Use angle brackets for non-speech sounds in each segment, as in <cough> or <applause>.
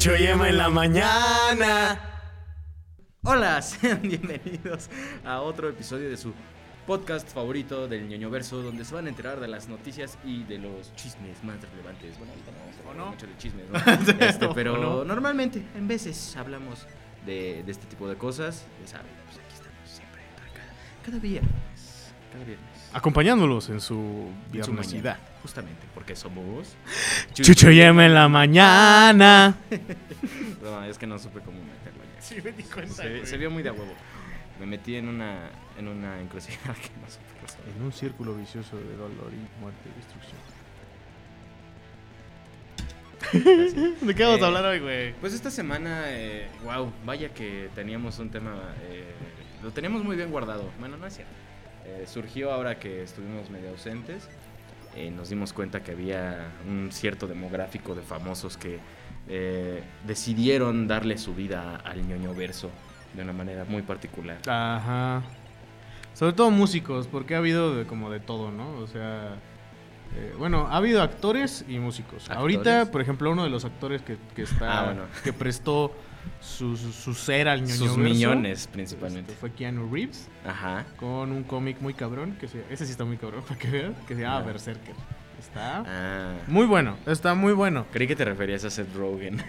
Chucho y Emma en la mañana. Hola, <laughs> sean bienvenidos a otro episodio de su podcast favorito del ñoño verso, donde se van a enterar de las noticias y de los chismes más relevantes. Bueno, ahorita no vamos a hablar no? mucho de chismes, <laughs> ¿no? Este, ¿O pero no? normalmente, en veces, hablamos de, de este tipo de cosas. Ya saben, pues aquí estamos siempre, cada, cada viernes. Cada viernes. Acompañándolos en su En su viernesidad. Justamente, porque somos. Chucho y en la mañana. <laughs> No, es que no supe cómo meterlo ya. Sí, me di cuenta. Se, se vio muy de a huevo. Me metí en una, en una encrucijada que no supe resolver. En un círculo vicioso de dolor y muerte y destrucción. <laughs> ¿De qué vamos Eh, a hablar hoy, güey? Pues esta semana, eh, wow, vaya que teníamos un tema, eh, lo teníamos muy bien guardado. Bueno, no es cierto. Eh, surgió ahora que estuvimos medio ausentes. Eh, nos dimos cuenta que había un cierto demográfico de famosos que eh, decidieron darle su vida al ñoño verso de una manera muy particular. Ajá. Sobre todo músicos, porque ha habido de- como de todo, ¿no? O sea, eh, bueno, ha habido actores y músicos. ¿Actores? Ahorita, por ejemplo, uno de los actores que, que está, Ah, bueno. que prestó su, su, su ser al ñoño Sus millones principalmente. este, fue Keanu Reeves Ajá. con un cómic muy cabrón, que se, ese sí está muy cabrón, <laughs> para que vean, que se llama Ah. Berserker. Está Ah. muy bueno, está muy bueno. Creí que te referías a Seth Rogen.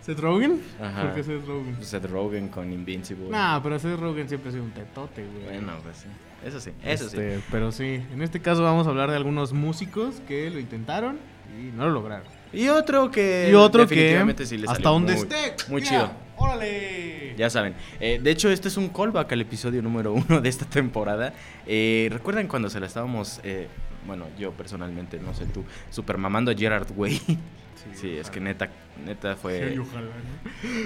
¿Seth Rogen? Ajá. ¿Por qué Seth Rogen? Seth Rogen con Invincible. Nah, pero Seth Rogen siempre ha sido un tetote, güey. Bueno, pues sí. Eso sí, eso sí. Este, Pero sí, en este caso vamos a hablar de algunos músicos que lo intentaron y no lo lograron. Y otro que. y otro que definitivamente sí le hasta salió donde muy- esté. Muy chido. Órale. Ya saben. Eh, de hecho, este es un callback al episodio número uno de esta temporada. Eh, ¿Recuerdan cuando se la estábamos. eh, bueno, yo personalmente, no sé tú, super mamando a Gerard Way? <laughs> Sí, es que neta, neta fue. Sí, ojalá,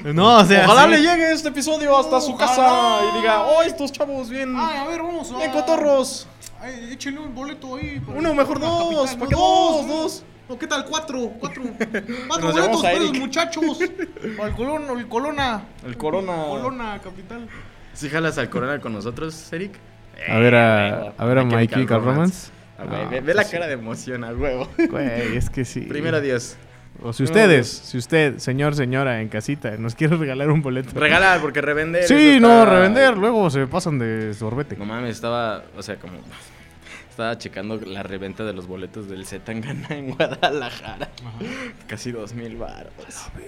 ¿no? <laughs> No, o sea, Ojalá sí. le llegue este episodio hasta su casa Ojalá. y diga, oh, estos chavos bien, Ay, a ver, vamos a. bien cotorros. Ay, échenle un boleto ahí. para- Uno, mejor para dos, Capital, ¿para qué ¿no? dos? Dos. No, ¿qué tal? Cuatro, cuatro. <laughs> Cuatro boletos a para los muchachos. <laughs> Al Colón, el Colona. El Corona. Colona, capital. ¿Sí jalas al Corona con nosotros, Eric? A ver a, huevo. a ver a My Chemical Chemical Romance. Ah, güey, Ah, ve, ve la cara de emoción al huevo. Güey, es que sí. Primero Dios. O si ustedes, si usted, señor, señora, en casita, nos quiere regalar un boleto. Regalar, porque revender. Sí, no, está- revender, luego se pasan de sorbete. No mames, estaba, o sea, como. Estaba checando la reventa de los boletos del Zetangana en Guadalajara. Casi dos mil baros.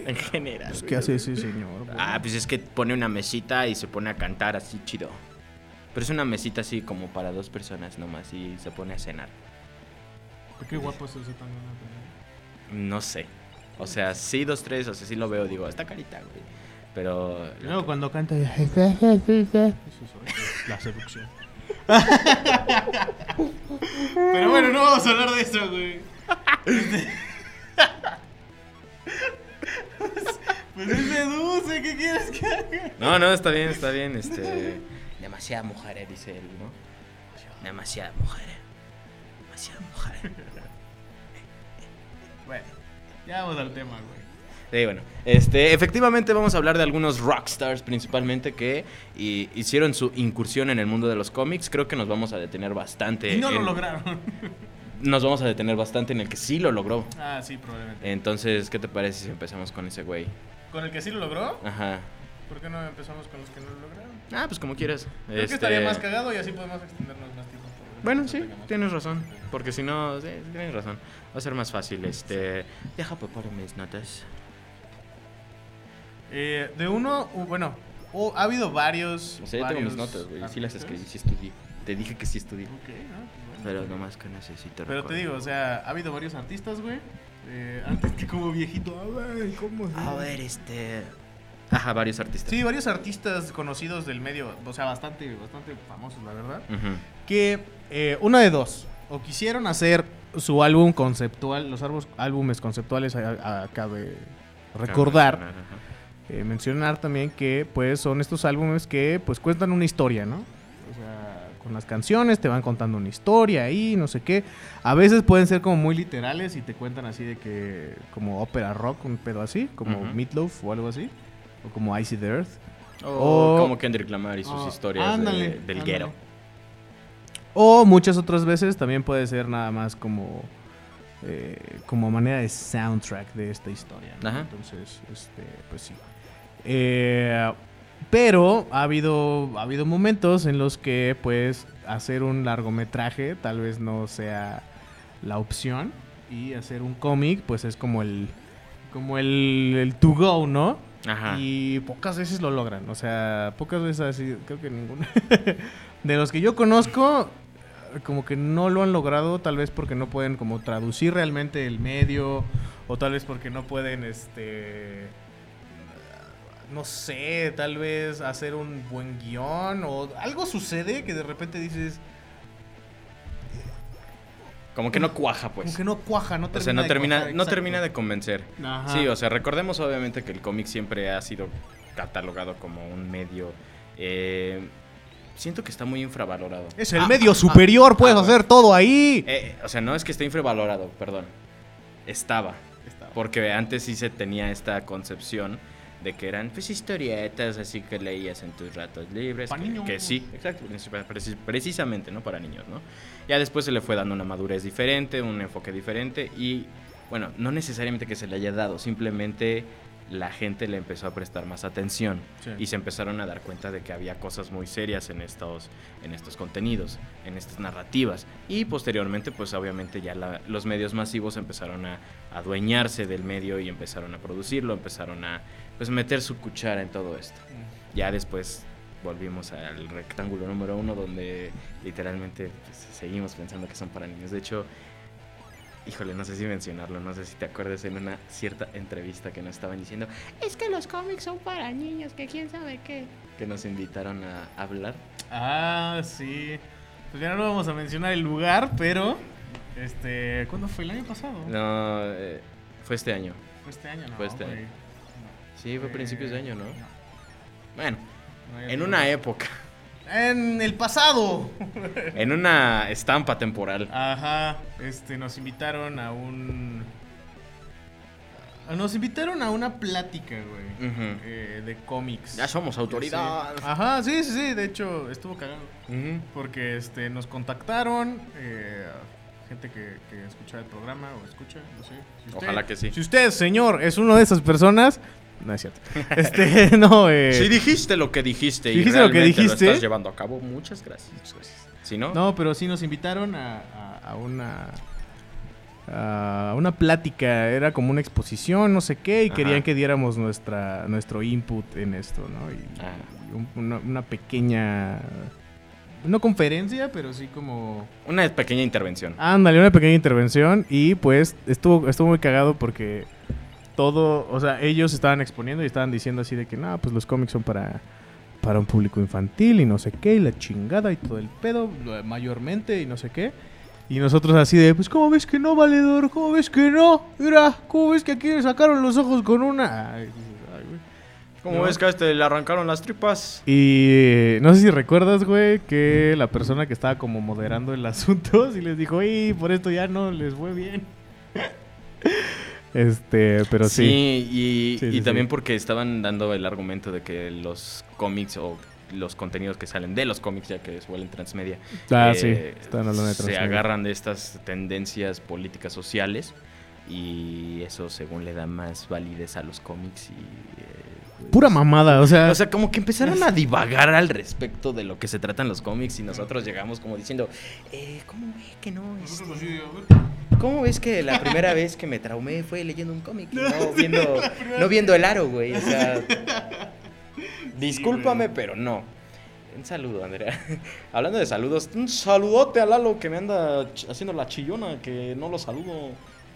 En general. Pues. ¿Qué hace ese señor? güey? Ah, pues es que pone una mesita y se pone a cantar así chido. Pero es una mesita así como para dos personas nomás y se pone a cenar. Qué guapo es ese también. No sé. O sea, sí, dos, tres, o sea, sí lo veo, digo, está carita, güey. Pero. Luego cuando canta. Eso es la seducción. Pero bueno, no vamos a hablar de eso, güey. Pues él seduce, ¿qué quieres que haga? No, no, está bien, está bien, este. Demasiada mujer, dice él, ¿no? Demasiada mujer. Demasiada mujer. Bueno, ya vamos al tema, güey. Sí, bueno, este, efectivamente vamos a hablar de algunos rockstars principalmente que y- hicieron su incursión en el mundo de los cómics. Creo que nos vamos a detener bastante. Y no lo en- lograron. Nos vamos a detener bastante en el que sí lo logró. Ah, sí, probablemente. Entonces, ¿qué te parece si empezamos con ese güey? ¿Con el que sí lo logró? Ajá. ¿Por qué no empezamos con los que no lo lograron? Ah, pues como quieras. Creo que Este, estaría más cagado y así podemos extendernos más tiempo. Bueno, no sí, tienes razón. Porque si no, sí, tienes razón. Va a ser más fácil. Este. Deja preparo mis notas. Eh, de uno, uh, bueno, uh, ha habido varios. O sea, ya tengo mis notas, güey. Sí las escribí, sí estudié. Te dije que sí estudié. Ok, ah, pues bueno. Pero nomás que necesito Pero te digo, o sea, ha habido varios artistas, güey. Eh, antes que como viejito, a ver, ¿cómo? se A ver, este. Ajá, varios artistas. Sí, varios artistas conocidos del medio, o sea, bastante, bastante famosos, la verdad. Ujú. Que eh, una de dos, o quisieron hacer su álbum conceptual, los álbum- álbumes conceptuales, a- a- cabe recordar, Ajá. Eh, mencionar también que pues son estos álbumes que pues cuentan una historia, ¿no? O sea, con las canciones te van contando una historia ahí, no sé qué. A veces pueden ser como muy literales y te cuentan así de que como ópera rock, un pedo así, como Ujú. Meatloaf o algo así, o como Icy the Earth. O, O- como Kendrick Lamar y sus Oh, historias de- del guero. O muchas otras veces también puede ser nada más como eh, como manera de soundtrack de esta historia. Entonces, este, pues sí. Eh, pero ha habido, ha habido momentos en los que, pues, hacer un largometraje tal vez no sea la opción. Y hacer un cómic, pues es como el. Como el, el to go, ¿no? Ajá. Y pocas veces lo logran. O sea, pocas veces así, creo que ninguna. <laughs> de los que yo conozco, como que no lo han logrado, tal vez porque no pueden como traducir realmente el medio, o tal vez porque no pueden, este, no sé, tal vez hacer un buen guion, o algo sucede que de repente dices, Como que no cuaja, pues. como que no cuaja, no termina O sea, no de termina, cuajar, no termina de convencer. Ajá. Sí, o sea, recordemos obviamente que el cómic siempre ha sido catalogado como un medio. eh, siento que está muy infravalorado. Es el Ah, medio ah, superior, puedes ah, hacer todo ahí. eh, o sea, no es que esté infravalorado, perdón. Estaba. Porque antes sí se tenía esta concepción de que eran pues historietas así que leías en tus ratos libres. Pa' que, niños. que sí, exacto, preci- precisamente, ¿no? Para niños, ¿no? Ya después se le fue dando una madurez diferente, un enfoque diferente y, bueno, no necesariamente que se le haya dado, simplemente la gente le empezó a prestar más atención Sí. y se empezaron a dar cuenta de que había cosas muy serias en estos, en estos contenidos, en estas narrativas. Y posteriormente, pues obviamente ya la- los medios masivos empezaron a adueñarse del medio y empezaron a producirlo, empezaron a pues meter su cuchara en todo esto. Ya después volvimos al rectángulo número uno donde literalmente pues, seguimos pensando que son para niños. De hecho, híjole, no sé si mencionarlo, no sé si te acuerdas en una cierta entrevista que nos estaban diciendo, es que los cómics son para niños, que quién sabe qué. Que nos invitaron a hablar. Ah, sí. Pues ya no vamos a mencionar el lugar, pero. Este. ¿Cuándo fue? ¿El año pasado? No, eh, fue este año. Fue este año, ¿no? Fue este año. Sí, fue Eh, principios de año, ¿no? Bueno, No, ya en una época, En el pasado. <laughs> en una estampa temporal. Ajá. Este, nos invitaron a un. a- Nos invitaron a una plática, güey. Ujú. eh, de cómics. Ya somos autoridad. Sí. Ajá, sí, sí, sí. De hecho, estuvo cagado. Porque este, nos contactaron. eh, gente que, que escucha el programa o escucha, no sé. Si Ojalá que sí. Si usted, señor, es una de esas personas. No es cierto. <laughs> Este, no, eh. Si dijiste lo que dijiste y dijiste lo que dijiste. estás llevando a cabo, muchas gracias. Si no, No, pero sí nos invitaron a, a- a una. A una plática, era como una exposición, no sé qué, y Ajá. querían que diéramos nuestra, nuestro input en esto, ¿no? Y, Ah. y un- una, una pequeña. No conferencia, pero sí como. una pequeña intervención. Ándale, una pequeña intervención y pues estuvo, estuvo muy cagado porque todo, o sea, ellos estaban exponiendo y estaban diciendo así de que no, pues los cómics son para, para un público infantil y no sé qué, y la chingada y todo el pedo, mayormente y no sé qué. Y nosotros así de, pues ¿cómo ves que no, valedor? ¿Cómo ves que no? Mira, ¿cómo ves que aquí le sacaron los ojos con una? Ay, güey. ¿no? ves que a este le arrancaron las tripas. Y eh, no sé si recuerdas, güey, que la persona que estaba como moderando el <laughs> asunto, sí les dijo, y por esto ya no les fue bien. <laughs> este, pero sí. y, Sí, y sí, también sí. porque estaban dando el argumento de que los cómics o los contenidos que salen de los cómics, ya que suelen transmedia, Ah, eh, sí, estaban hablando de se transmedia. agarran de estas tendencias políticas sociales y eso según le da más validez a los cómics y... eh, Pura mamada, o sea, O sea, como que empezaron a divagar al respecto de lo que se tratan los cómics y nosotros llegamos como diciendo, eh, ¿cómo ve que no? Este, ¿Cómo ves que la <laughs> primera vez que me traumé fue leyendo un cómic? y No <laughs> viendo, no viendo el aro, güey. O sea, discúlpame, pero no. Un saludo, Andrea. <laughs> Hablando de saludos, un saludote a Lalo que me anda haciendo la chillona, que no lo saludo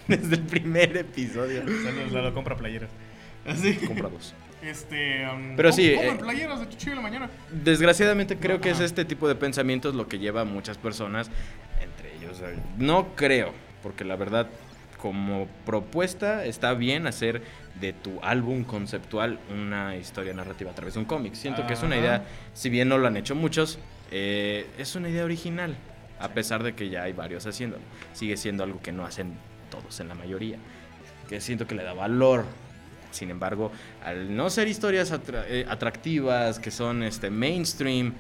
desde el primer episodio. Saludos, Lalo, compra playeras. Así. Compra dos. Este, um, Pero sí, eh, playeras de la mañana. Desgraciadamente creo que es este tipo de pensamientos lo que lleva a muchas personas, entre ellos. eh, No creo, porque la verdad, como propuesta, está bien hacer de tu álbum conceptual una historia narrativa a través de un cómic. Siento que es una idea, si bien no lo han hecho muchos, eh, es una idea original, a pesar de que ya hay varios haciéndolo. Sigue siendo algo que no hacen todos en la mayoría, que siento que le da valor. Sin embargo, al no ser historias atra- eh, atractivas, que son este mainstream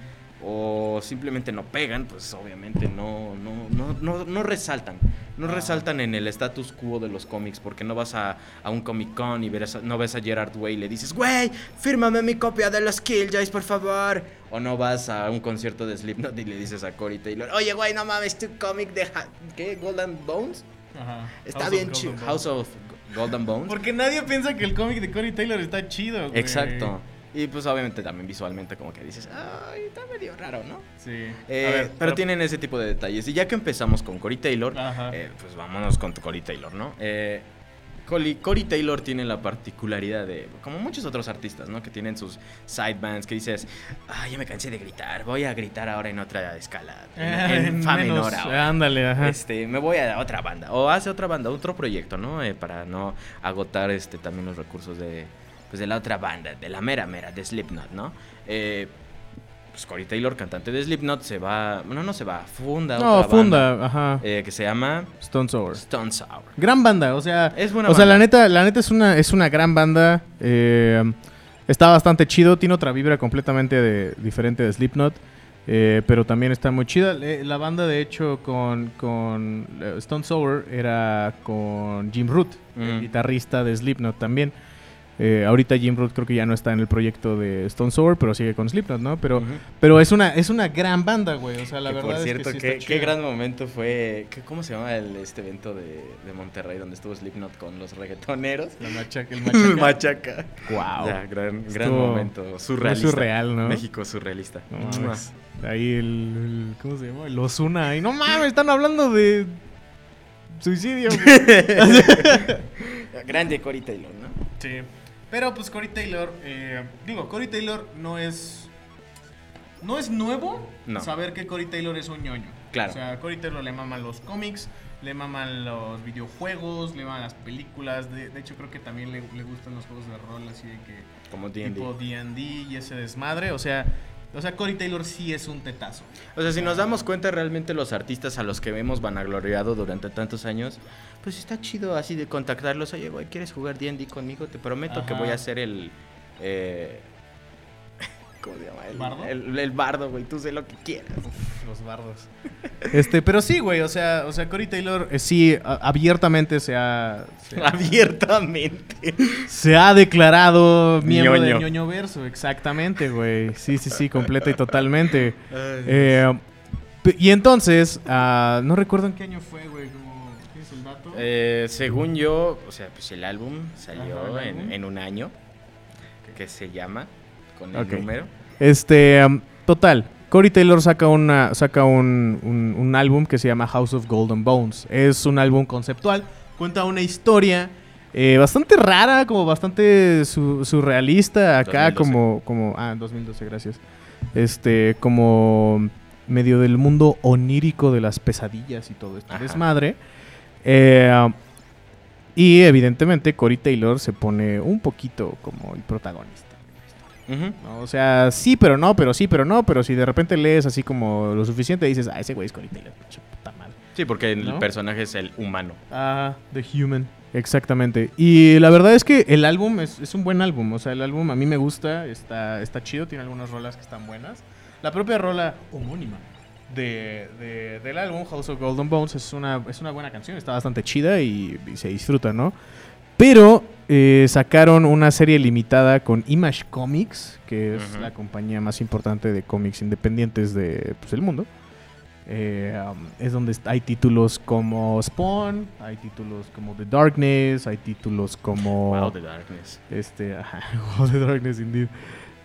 o simplemente no pegan, pues obviamente no, no, no, no, no resaltan. No Ah. resaltan en el status quo de los cómics, porque no vas a, a un Comic Con y verás- no ves a Gerard Way y le dices, güey, fírmame mi copia de los Killjoys, por favor. O no vas a un concierto de Slipknot y le dices a Cory Taylor, oye, güey, no mames, tu cómic de, Ha- ¿qué? Golden Bones. Está bien chido. House of Golden Bones. Porque nadie piensa que el cómic de Cory Taylor está chido, güey. Exacto. Y pues obviamente también visualmente como que dices, ay, está medio raro, ¿no? Sí. Eh, ver, pero tienen ese tipo de detalles. Y ya que empezamos con Cory Taylor, eh, pues vámonos con Cory Taylor, ¿no? Eh, Cory, Taylor tiene la particularidad de, como muchos otros artistas, ¿no? Que tienen sus sidebands que dices, ay, ya me cansé de gritar, voy a gritar ahora en otra escala, en, en fa Eh, menos- menor ahora. Ándale, ajá. Este, me voy a otra banda. O hace otra banda, otro proyecto, ¿no? Eh, para no agotar este también los recursos de, pues, de la otra banda, de la mera mera, de Slipknot, ¿no? Eh, pues Corey Taylor, cantante de Slipknot, se va. No, no se va, funda No, otra funda, banda, ajá. eh, que se llama Stone Sour. Stone Sour. Gran banda, o sea, Es buena o sea, la neta, la neta es una, es una gran banda. eh, está bastante chido, tiene otra vibra completamente de- diferente de Slipknot. eh, pero también está muy chida. La banda, de hecho, con, con Stone Sour era con Jim Root, el Mm. guitarrista de Slipknot también. Eh, ahorita Jim Root creo que ya no está en el proyecto de Stone Sour, pero sigue con Slipknot, ¿no? Pero, pero es una, es una gran banda, güey. O sea, la Que, verdad por cierto, es que sí qué, está qué chida. gran momento fue. ¿qué- ¿Cómo se llama el, este evento de, de Monterrey donde estuvo Slipknot con los reggaetoneros? La machaca, el <laughs> El machaca. machaca. Wow. Ya, gran, gran momento. Surrealista. surreal, ¿no? México surrealista. No mames. Ahí el, el- ¿Cómo se llama? El Osuna. ahí. no mames, están hablando de. Suicidio, güey. <laughs> <laughs> Grande Cory Taylor, ¿no? sí. Pero pues Cory Taylor. eh, digo, Cory Taylor no es. No es nuevo No. saber que Cory Taylor es un ñoño. Claro. O sea, Cory Taylor le maman los cómics, le maman los videojuegos, le maman las películas. De, de hecho, creo que también le, le gustan los juegos de rol, así de que. Como D&D. Tipo DD y ese desmadre. O sea, o sea, Cory Taylor sí es un tetazo. O sea, si nos damos cuenta, realmente los artistas a los que hemos vanagloriado durante tantos años, pues está chido así de contactarlos. Oye, güey, ¿quieres jugar D&D conmigo? Te prometo que voy a ser el... eh, <laughs> ¿Cómo se llama? El ¿Bardo? El, el bardo, güey. Tú sé lo que quieras. Los bardos. <laughs> Este, pero sí, güey, o sea, o sea, Cory Taylor eh, sí a- abiertamente se ha, se ha, <laughs> Abiertamente. se ha declarado miembro Ñoño. del ñoño verso, exactamente, güey. Sí, sí, sí, completa y totalmente. Eh, y entonces, ah, no recuerdo en qué año fue, güey, como ¿tienes el dato? Eh, según yo, o sea, pues el álbum salió Ajá, el en, álbum. en un año, que se llama, con el número. Este, um, total. Cory Taylor saca, una, saca un, un- un álbum que se llama House of Golden Bones. Es un álbum conceptual. Cuenta una historia eh, bastante rara, como bastante su- surrealista. Acá 2012. como, como... Ah, 2012, gracias. Este, como medio del mundo onírico de las pesadillas y todo esto. Ajá. Desmadre. Eh, y evidentemente Cory Taylor se pone un poquito como el protagonista. Ujú. ¿no? O sea, sí, pero no, pero sí, pero no, pero si de repente lees así como lo suficiente, dices, ah, ese güey es Cory Taylor, puta madre. Sí, porque el personaje es el humano. Ah, The Human. Exactamente. Y la verdad es que el álbum es, es un buen álbum. O sea, el álbum a mí me gusta, está, está chido, tiene algunas rolas que están buenas. La propia rola homónima de, de- del álbum, House of Golden Bones, es una, es una buena canción, está bastante chida y, y se disfruta, ¿no? Pero eh, sacaron una serie limitada con Image Comics, que es Ujú. la compañía más importante de cómics independientes de, pues, del mundo. Eh, um, es donde hay títulos como Spawn, hay títulos como The Darkness, hay títulos como Wow, The Darkness. este, ajá, <laughs> Wow, The Darkness indeed.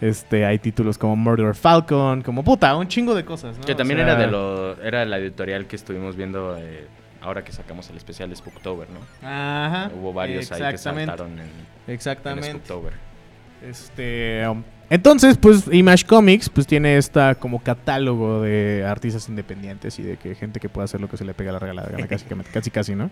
Este, hay títulos como Murder Falcon, como puta, un chingo de cosas, ¿no? Que O también sea, era de lo era la editorial que estuvimos viendo eh, ahora que sacamos el especial de Spooktober, ¿no? Ajá. Hubo varios ahí que saltaron en, en. Spooktober. Este, um, entonces, pues Image Comics pues tiene esta como catálogo de artistas independientes y de que gente que puede hacer lo que se le pega la regalada <laughs> casi, casi, casi, ¿no?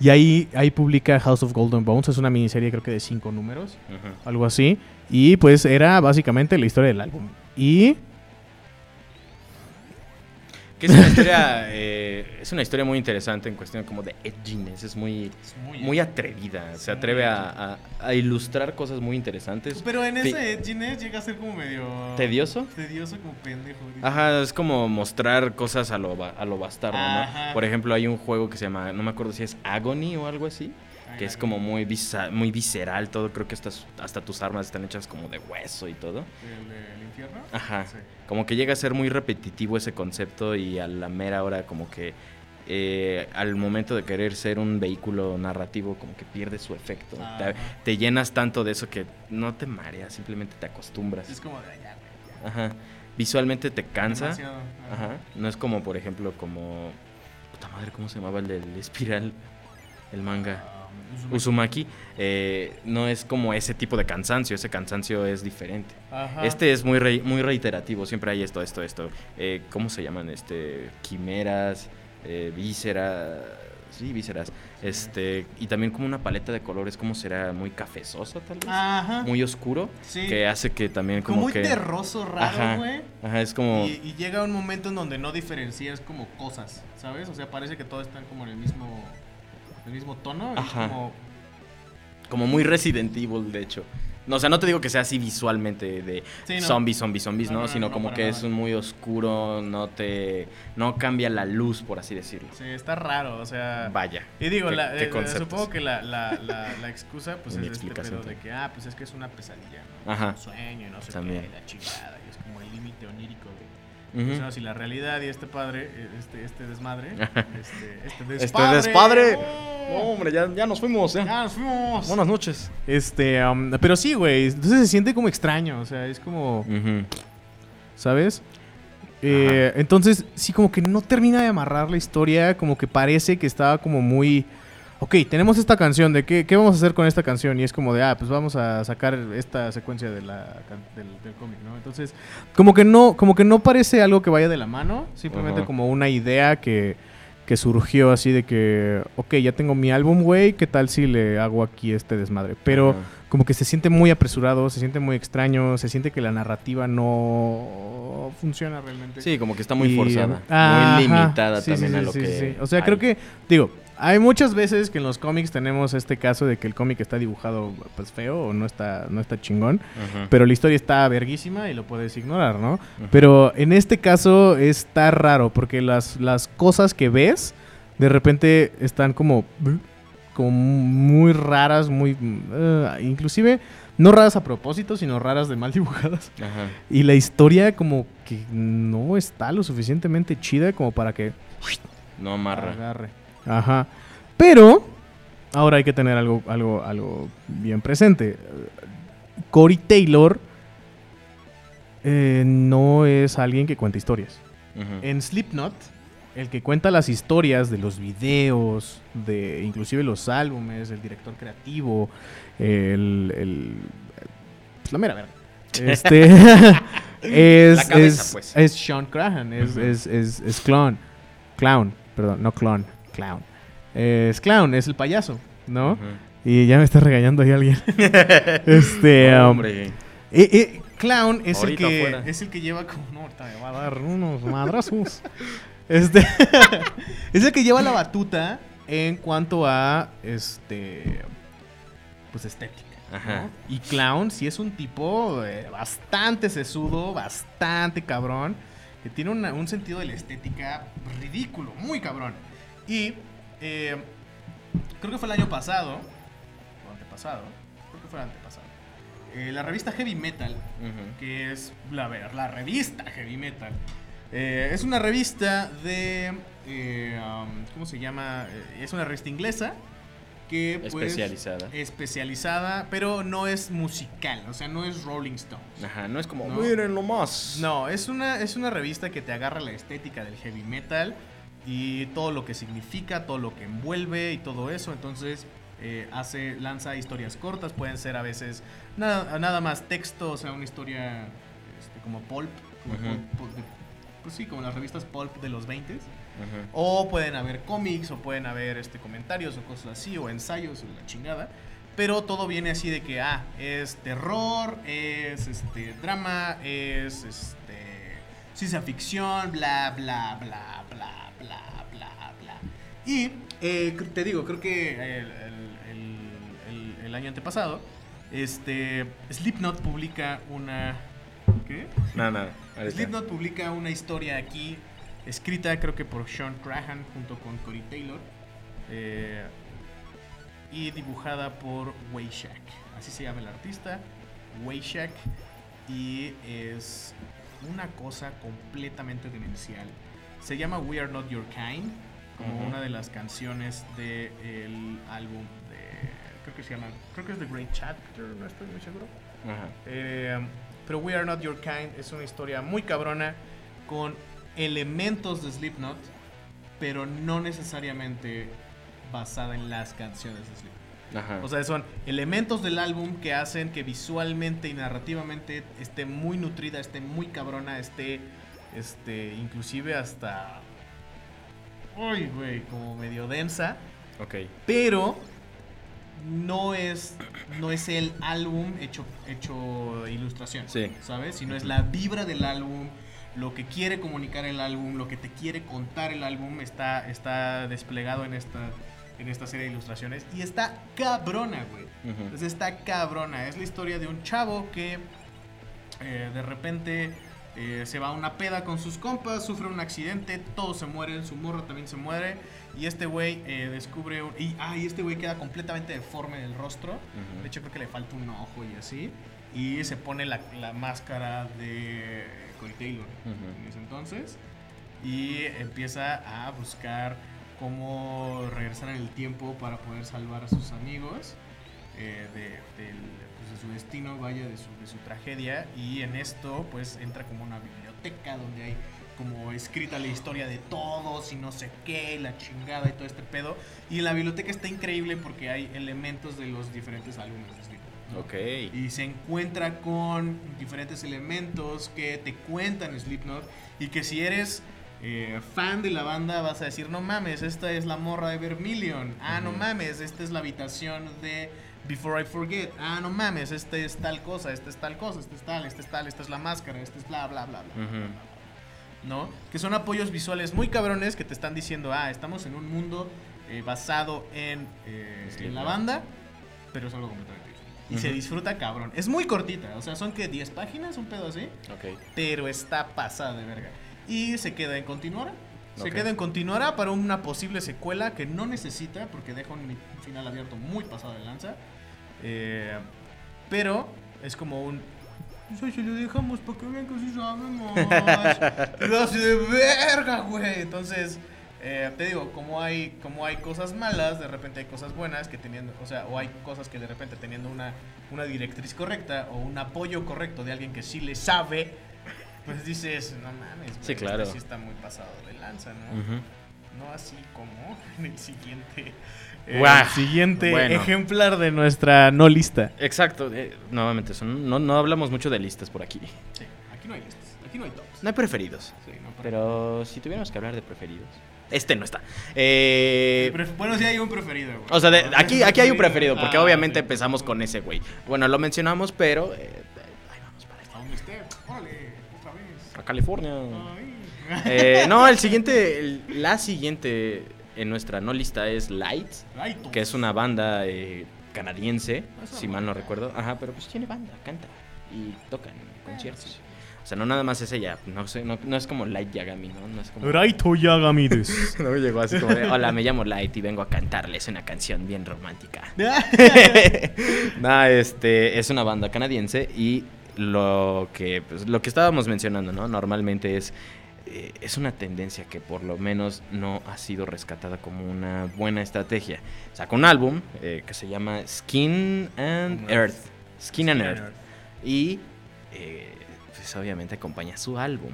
Y ahí, ahí publica House of Golden Bones, es una miniserie creo que de cinco números, algo así. Y pues era básicamente la historia del álbum. Y Que es una historia, eh, es una historia muy interesante en cuestión como de edginess, es muy, Es muy- muy atrevida, se atreve a, a- a ilustrar cosas muy interesantes. Pero en ese edginess llega a ser como medio... ¿Tedioso? Tedioso como pendejo. Ajá, es como mostrar cosas a lo, a lo bastardo, Ajá. ¿no? Por ejemplo, hay un juego que se llama, no me acuerdo si es Agony o algo así, que es como muy, visa- muy visceral todo, creo que hasta, hasta tus armas están hechas como de hueso y todo. ¿El, del infierno? Ajá. Sí. Como que llega a ser muy repetitivo ese concepto y a la mera hora como que eh, al momento de querer ser un vehículo narrativo como que pierde su efecto. Te, llenas tanto de eso que no te mareas, simplemente te acostumbras. Es como de allá, ya. Ajá. Visualmente te cansa. Ajá. No es como, por ejemplo, como... Puta madre, ¿cómo se llamaba el del espiral? El manga. Um, Uzumaki. Uzumaki. Eh, no es como ese tipo de cansancio. Ese cansancio es diferente. Ajá. Este es muy, re- muy reiterativo, siempre hay esto, esto, esto. Eh, ¿Cómo se llaman? Este, quimeras, eh, vísceras, sí, vísceras. Este, y también como una paleta de colores, ¿cómo será? Muy cafezoso tal vez. Ajá. Muy oscuro, Sí. que hace que también como como, muy que... terroso, raro, Ajá, güey. ajá, es como... Y, y llega un momento en donde no diferencias como cosas, ¿sabes? O sea, parece que todos están como en el mismo, el mismo tono. Como, Como muy Resident Evil, de hecho. No, o sea, no te digo que sea así visualmente de Sí, no. zombies, zombies, zombies, No, ¿no? no, no, Sino no, como que nada. es un muy oscuro, no te... No cambia la luz, por así decirlo. sí, está raro, o sea... Vaya. Y digo, ¿Qué- la- qué eh, supongo que la, la, la, excusa pues es este pedo de que, ah, pues es que es una pesadilla, ¿no? Ajá. Un sueño y no sé También. qué, la chingada, y es como el límite onírico O sea, si la realidad y este padre, eh, este, este desmadre, <laughs> este, este Este despadre... ¡oh! Hombre, ya, ya nos fuimos, ya. Ya nos fuimos. Buenas noches. Este, um, pero sí, güey. Entonces se siente como extraño. O sea, es como. ¿Sabes? Eh, entonces, sí, como que no termina de amarrar la historia. Como que parece que estaba como muy. Ok, tenemos esta canción. ¿De qué, qué vamos a hacer con esta canción? Y es como de, ah, pues vamos a sacar esta secuencia de la, del, del cómic, ¿no? Entonces, como que no, como que no parece algo que vaya de la mano. Simplemente como una idea que, que surgió así de que, ok, ya tengo mi álbum, güey. ¿Qué tal si le hago aquí este desmadre? Pero como que se siente muy apresurado, se siente muy extraño, se siente que la narrativa no funciona realmente. Sí, como que está muy Y, forzada. ajá, muy limitada sí, también sí, a lo sí, que. O sea, hay. creo que, digo, hay muchas veces que en los cómics tenemos este caso de que el cómic está dibujado pues feo o no está, no está chingón, Ajá. pero la historia está verguísima y lo puedes ignorar, ¿no? Ujú. Pero en este caso está raro porque las, las cosas que ves de repente están como, como muy raras, muy... eh, inclusive no raras a propósito, sino raras de mal dibujadas. Ajá. Y la historia como que no está lo suficientemente chida como para que No amarra. agarre. Ajá. Pero ahora hay que tener algo, algo, algo bien presente. Cory Taylor eh, no es alguien que cuenta historias. Ujú. En Slipknot, el que cuenta las historias de los videos, de inclusive los álbumes, el director creativo, el, el- pues la mera verga. <laughs> Este es, cabeza, es, pues. es Sean Crahan, es, Ujú. es, es, es clown, clown, perdón, no clon, clown. Es clown, es el payaso, ¿no? Y ya me está regañando ahí alguien. <laughs> este, No, um, hombre. eh, eh, Clown es el, que, es el que lleva como. No, ahorita me va a dar unos madrazos. este. <laughs> es el que lleva la batuta en cuanto a. Este. Pues estética. ¿no? Ajá. Y Clown sí es un tipo eh, bastante sesudo, bastante cabrón. Que tiene una- un sentido de la estética ridículo, muy cabrón. Y. eh, creo que fue el año pasado. O antepasado. Creo que fue el antepasado. eh, la revista Heavy Metal que es la, ver- la revista Heavy Metal. Eh, es una revista de. eh, um, ¿Cómo se llama? Es una revista inglesa que. pues, Especializada. especializada, pero no es musical, o sea, no es Rolling Stones. Ajá, no es como, No. miren lo más. No, es una, es una revista que te agarra la estética del heavy metal y todo lo que significa, todo lo que envuelve y todo eso. Entonces eh, hace, lanza historias cortas, pueden ser a veces nada, nada más texto, o sea, una historia este, como pulp, como Ujú. pulp- pulp de- pues sí, como las revistas pulp de los 20 Ujú. o pueden haber cómics, o pueden haber este, comentarios o cosas así, o ensayos, o la chingada. Pero todo viene así de que, ah, es terror, es este, drama, es este, ciencia ficción, bla, bla, bla, bla, bla, bla, bla. Y eh, te digo, creo que el, el- el- el- el año antepasado, este, Slipknot publica una... ¿Qué? Nada, nada. ahorita. Slipknot publica una historia aquí, escrita creo que por Sean Crahan junto con Cory Taylor, eh, y dibujada por Wayshak. Así se llama el artista, Wayshak, y es una cosa completamente demencial. Se llama We Are Not Your Kind, como una de las canciones del álbum de, creo que se llama, creo que es The Great Chapter, no estoy muy seguro. Eh, pero We Are Not Your Kind es una historia muy cabrona con elementos de Slipknot, pero no necesariamente basada en las canciones de Slipknot. Ajá. O sea, son elementos del álbum que hacen que visualmente y narrativamente esté muy nutrida, esté muy cabrona, esté este inclusive hasta uy, güey, como medio densa, ok. pero no es no es el álbum hecho hecho ilustración, Sí. ¿sabes? Sino es la vibra del álbum, lo que quiere comunicar el álbum, lo que te quiere contar el álbum está está desplegado en esta en esta serie de ilustraciones y está cabrona, güey. Entonces está cabrona. Es la historia de un chavo que eh, de repente eh, se va a una peda con sus compas, sufre un accidente, todos se mueren, su morra también se muere. Y este güey eh, descubre. un- y, ah, y este güey queda completamente deforme del rostro. De hecho, creo que le falta un ojo y así. Y se pone la, la máscara de Corey Taylor en ese entonces. Y empieza a buscar cómo regresar en el tiempo para poder salvar a sus amigos eh, de, del- de su destino, vaya, de su, de su tragedia. Y en esto, pues entra como una biblioteca donde hay como escrita la historia de todos y no sé qué, la chingada y todo este pedo. Y la biblioteca está increíble porque hay elementos de los diferentes álbumes de Slipknot. ¿no? Ok. Y se encuentra con diferentes elementos que te cuentan Slipknot y que si eres eh, fan de la banda vas a decir, no mames, esta es la morra de Vermilion. Ah, no mames, esta es la habitación de Before I Forget. Ah, no mames, esta es tal cosa, esta es tal cosa, esta es tal, esta es tal, esta es la máscara, esta es bla, bla, bla, bla. Ujú. ¿no? Que son apoyos visuales muy cabrones que te están diciendo, ah, estamos en un mundo eh, basado en, eh, en la banda, pero es algo completamente diferente. Y se Ujú. disfruta cabrón. Es muy cortita, o sea, son que 10 páginas, un pedo así, Ok. pero está pasada de verga. Y se queda en continuará. Se Ok. queda en continuará para una posible secuela que no necesita porque deja un final abierto muy pasado de lanza. Eh, pero es como un. "Pues, si lo dejamos para que vean que sí sabemos. <laughs> de verga, güey. Entonces, eh, te digo, como hay, como hay cosas malas, de repente hay cosas buenas que teniendo, o sea, o hay cosas que de repente teniendo una, una directriz correcta o un apoyo correcto de alguien que sí le sabe, pues dices, no mames, güey, Sí, claro. este sí está muy pasado de lanza, ¿no? Ujú. No así como <laughs> en el siguiente. Eh, el siguiente bueno. ejemplar de nuestra no lista. Exacto. eh, nuevamente, son- no, no hablamos mucho de listas por aquí. Sí, aquí no hay listas, aquí no hay tops. No hay preferidos. Sí, no, Pero si tuviéramos que hablar de preferidos. Este no está. Eh, bueno, sí hay un preferido, güey. o sea, de- aquí, aquí hay un preferido, porque Ah, obviamente empezamos con ese güey. Bueno, lo mencionamos, pero. eh, ahí vamos para. A esté, órale, otra vez. A California. Ay. No, el siguiente. el- la siguiente en nuestra no lista es Light, que es una banda eh, canadiense, una si mal no recuerdo. Ajá, pero pues tiene banda, canta y tocan en conciertos. O sea, no nada más es ella. No, sé, no, no es como Light Yagami, ¿no? No es como. Raito Yagamides. <laughs> No llegó así como de, hola, me llamo Light y vengo a cantarles una canción bien romántica. <laughs> Nada, este, es una banda canadiense y lo que, pues, lo que estábamos mencionando, ¿no? Normalmente es, eh, es una tendencia que por lo menos no ha sido rescatada como una buena estrategia. Sacó un álbum eh, que se llama Skin and Earth. Skin and Earth. Y eh, pues obviamente acompaña su álbum.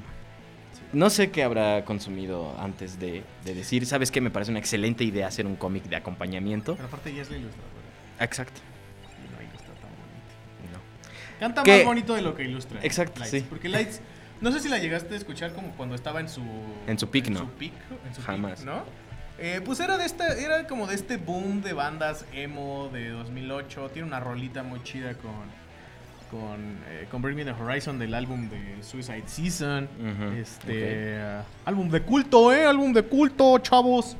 No sé qué habrá consumido antes de, de decir, ¿sabes qué? Me parece una excelente idea hacer un cómic de acompañamiento. Pero aparte ella es la ilustradora. Exacto. Y no ilustra tan bonito. No. Canta ¿Qué? más bonito de lo que ilustra. Exacto, Lights, sí. Porque Lights, no sé si la llegaste a escuchar como cuando estaba en su... En su peak, en no. Su peak, en su Jamás. peak, ¿no? Eh, pues era de esta, era como de este boom de bandas emo de 2008. Tiene una rolita muy chida con, con, eh, con Bring Me the Horizon del álbum de Suicide Season. Este. álbum de culto, ¿eh? Álbum de culto, chavos.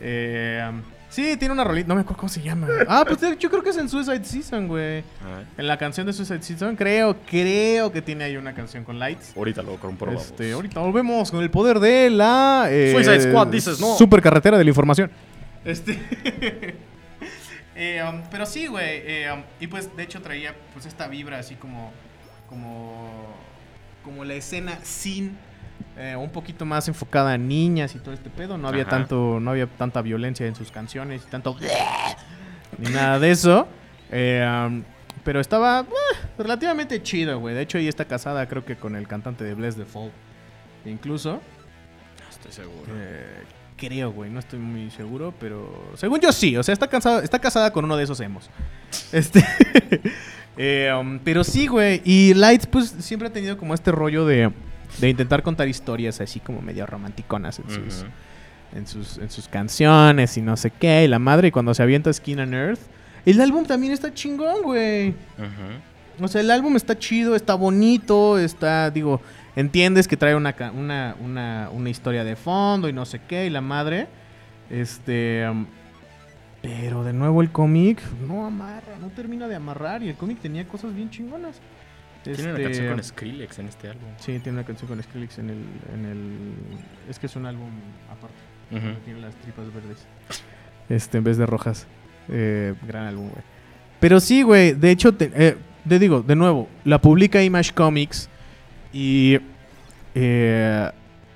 Eh, sí, tiene una rolita. No me acuerdo cómo se llama. <laughs> Ah, pues yo creo que es en Suicide Season, güey. Ah, En la canción de Suicide Season, creo, creo que tiene ahí una canción con lights. ahorita lo comprobamos. Este, ahorita volvemos con el poder de la eh, Suicide Squad, dices, no. Supercarretera de la información. Este. <laughs> Eh, um, pero sí, güey. eh, um, y pues, de hecho, traía pues esta vibra así como. Como. Como la escena sin. Eh, un poquito más enfocada a niñas y todo este pedo. No había Ajá. tanto. No había tanta violencia en sus canciones y tanto. Ni nada de eso. Eh, um, pero estaba eh, relativamente chido, güey. De hecho, ella está casada, creo que con el cantante de Bless the Fall. Incluso. No estoy seguro. Creo, güey. No estoy muy seguro, pero. Según yo sí. O sea, está, cansada, está casada con uno de esos emos. <laughs> Este. <laughs> um, pero sí, güey. Y Lights, pues siempre ha tenido como este rollo de. De intentar contar historias así como medio romanticonas en sus, en sus, en sus canciones y no sé qué. Y la madre, y cuando se avienta Skin and Earth. El álbum también está chingón, güey. O sea, el álbum está chido, está bonito, está, digo, entiendes que trae una, una, una, una historia de fondo y no sé qué, y la madre. Este. um, pero de nuevo el cómic no amarra, no termina de amarrar. Y el cómic tenía cosas bien chingonas. Tiene una Este, canción con Skrillex en este álbum. Sí, tiene una canción con Skrillex en el, en el. Es que es un álbum aparte. Tiene las tripas verdes. Este, en vez de rojas. Eh, gran álbum, güey. Pero sí, güey. De hecho, te, eh, te digo, de nuevo, la publica Image Comics. Y. eh,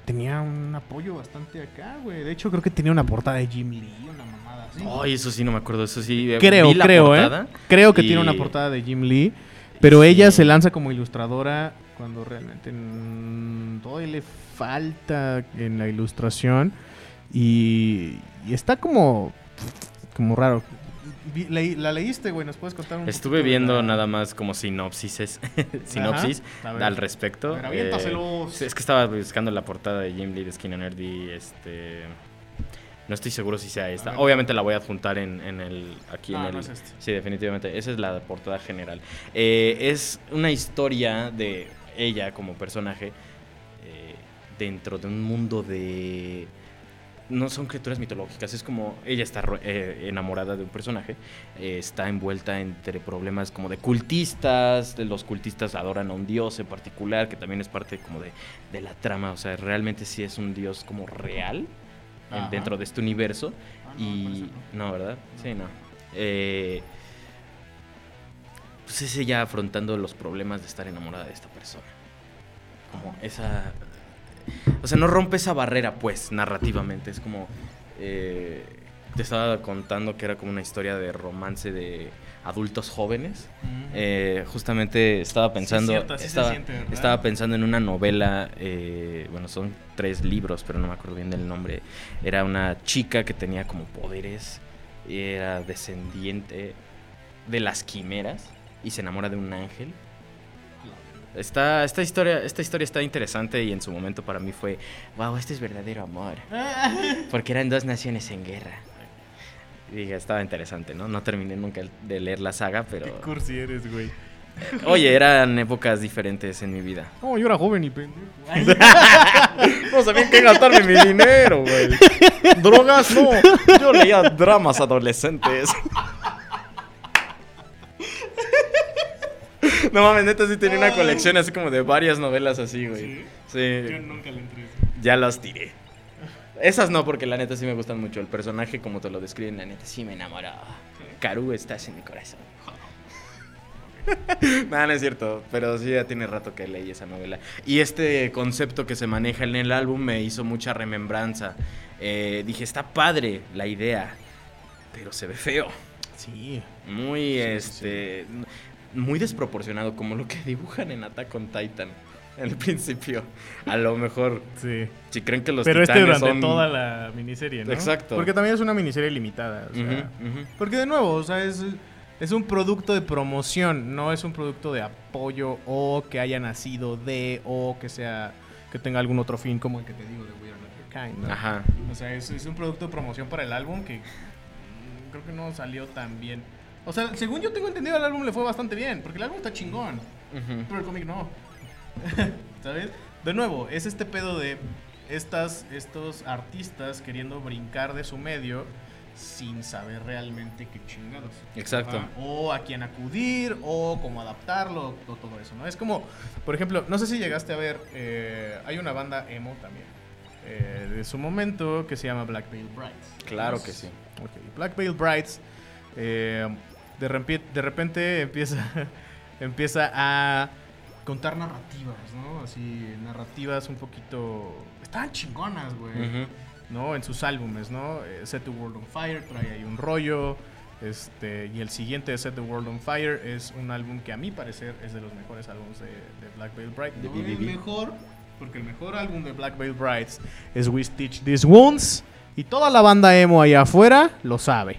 tenía un apoyo bastante acá, güey. De hecho, creo que tenía una portada de Jim Lee, una mamada así. Ay, eso sí no me acuerdo. Eso sí. creo, creo. ¿eh? Creo que y- tiene una portada de Jim Lee. Pero Sí. ella se lanza como ilustradora cuando realmente mm, todavía le falta en la ilustración. Y, y está como, como raro. ¿La leíste, güey? ¿Nos puedes contar un Estuve de viendo nada más como <laughs> sinopsis, sinopsis al respecto. A ver. Eh, es que estaba buscando la portada de Jim Lee de Skin and Nerd y este no estoy seguro si sea esta. Obviamente la voy a adjuntar en, en el aquí No, en el no es este. Sí, definitivamente. Esa es la portada general. Eh, es una historia de ella como personaje eh, dentro de un mundo de no son criaturas mitológicas, es como ella está eh, enamorada de un personaje, está envuelta entre problemas como de cultistas, los cultistas adoran a un dios en particular, que también es parte como de, de la trama, o sea, realmente sí es un dios como real en- dentro de este universo. Ah, no, y no, ¿verdad? Sí, no. Eh, pues es ella afrontando los problemas de estar enamorada de esta persona. Como esa... O sea, no rompe esa barrera, pues, narrativamente. Es como... eh, te estaba contando que era como una historia de romance de adultos jóvenes. Mm. Eh, justamente estaba pensando... cierto, así se estaba, siente, estaba pensando en una novela, eh, bueno, son tres libros, pero no me acuerdo bien del nombre. Era una chica que tenía como poderes, era descendiente de las quimeras y se enamora de un ángel. Esta, esta, historia, esta historia está interesante y en su momento para mí fue, wow, este es verdadero amor. <laughs> Porque eran dos naciones en guerra. Y dije, estaba interesante, ¿no? No terminé nunca de leer la saga, Qué pero... cursi eres, güey. Oye, eran épocas diferentes en mi vida. No, yo era joven y pendejo. <laughs> No sabía qué gastarme mi dinero, güey. Drogas, no. Yo leía dramas adolescentes. No mames, neta sí tenía una colección así como de varias novelas así, güey. Sí. nunca le entré. Ya las tiré. Esas no, porque la neta sí me gustan mucho. El personaje, como te lo describen, la neta sí me enamoró. Caru, estás en mi corazón. <laughs> no, no es cierto, pero sí ya tiene rato que leí esa novela. Y este concepto que se maneja en el álbum me hizo mucha remembranza. Eh, dije, está padre la idea, pero se ve feo. Sí. Muy, este, muy desproporcionado, como lo que dibujan en Attack on Titan. <laughs> En el principio. A lo mejor, Sí. si creen que los Pero este titanes durante son- toda la miniserie, ¿no? Exacto. Porque también es una miniserie limitada. o sea. Porque de nuevo, o sea, es, es un producto de promoción, no es un producto de apoyo o que haya nacido de o que sea que tenga algún otro fin como el que te digo de We Are Not Your Kind. ¿no? Ajá. O sea, es, es un producto de promoción para el álbum que mm, creo que no salió tan bien O sea, según yo tengo entendido, el álbum le fue bastante bien, porque el álbum está chingón, pero el cómic no. <laughs> ¿Sabes? De nuevo, es este pedo de estas, estos artistas queriendo brincar de su medio sin saber realmente qué chingados. Exacto. O a quién acudir, o cómo adaptarlo, o todo eso, ¿no? Es como, por ejemplo, no sé si llegaste a ver, eh, hay una banda emo también, eh, de su momento, que se llama Black Veil Brides. Claro que sí. Ok, Black Veil Brides, eh, de, de repente empieza, <laughs> empieza a contar narrativas, ¿no? Así, narrativas un poquito... Estaban chingonas, güey. ¿no? En sus álbumes, ¿no? Eh, Set the World on Fire trae ahí un rollo. Este, y el siguiente de Set the World on Fire es un álbum que a mi parecer es de los mejores álbumes de, de Black Veil Brides. De No el mejor, porque el mejor álbum de Black Veil Brides es We Stitch These Wounds. Y toda la banda emo allá afuera lo sabe.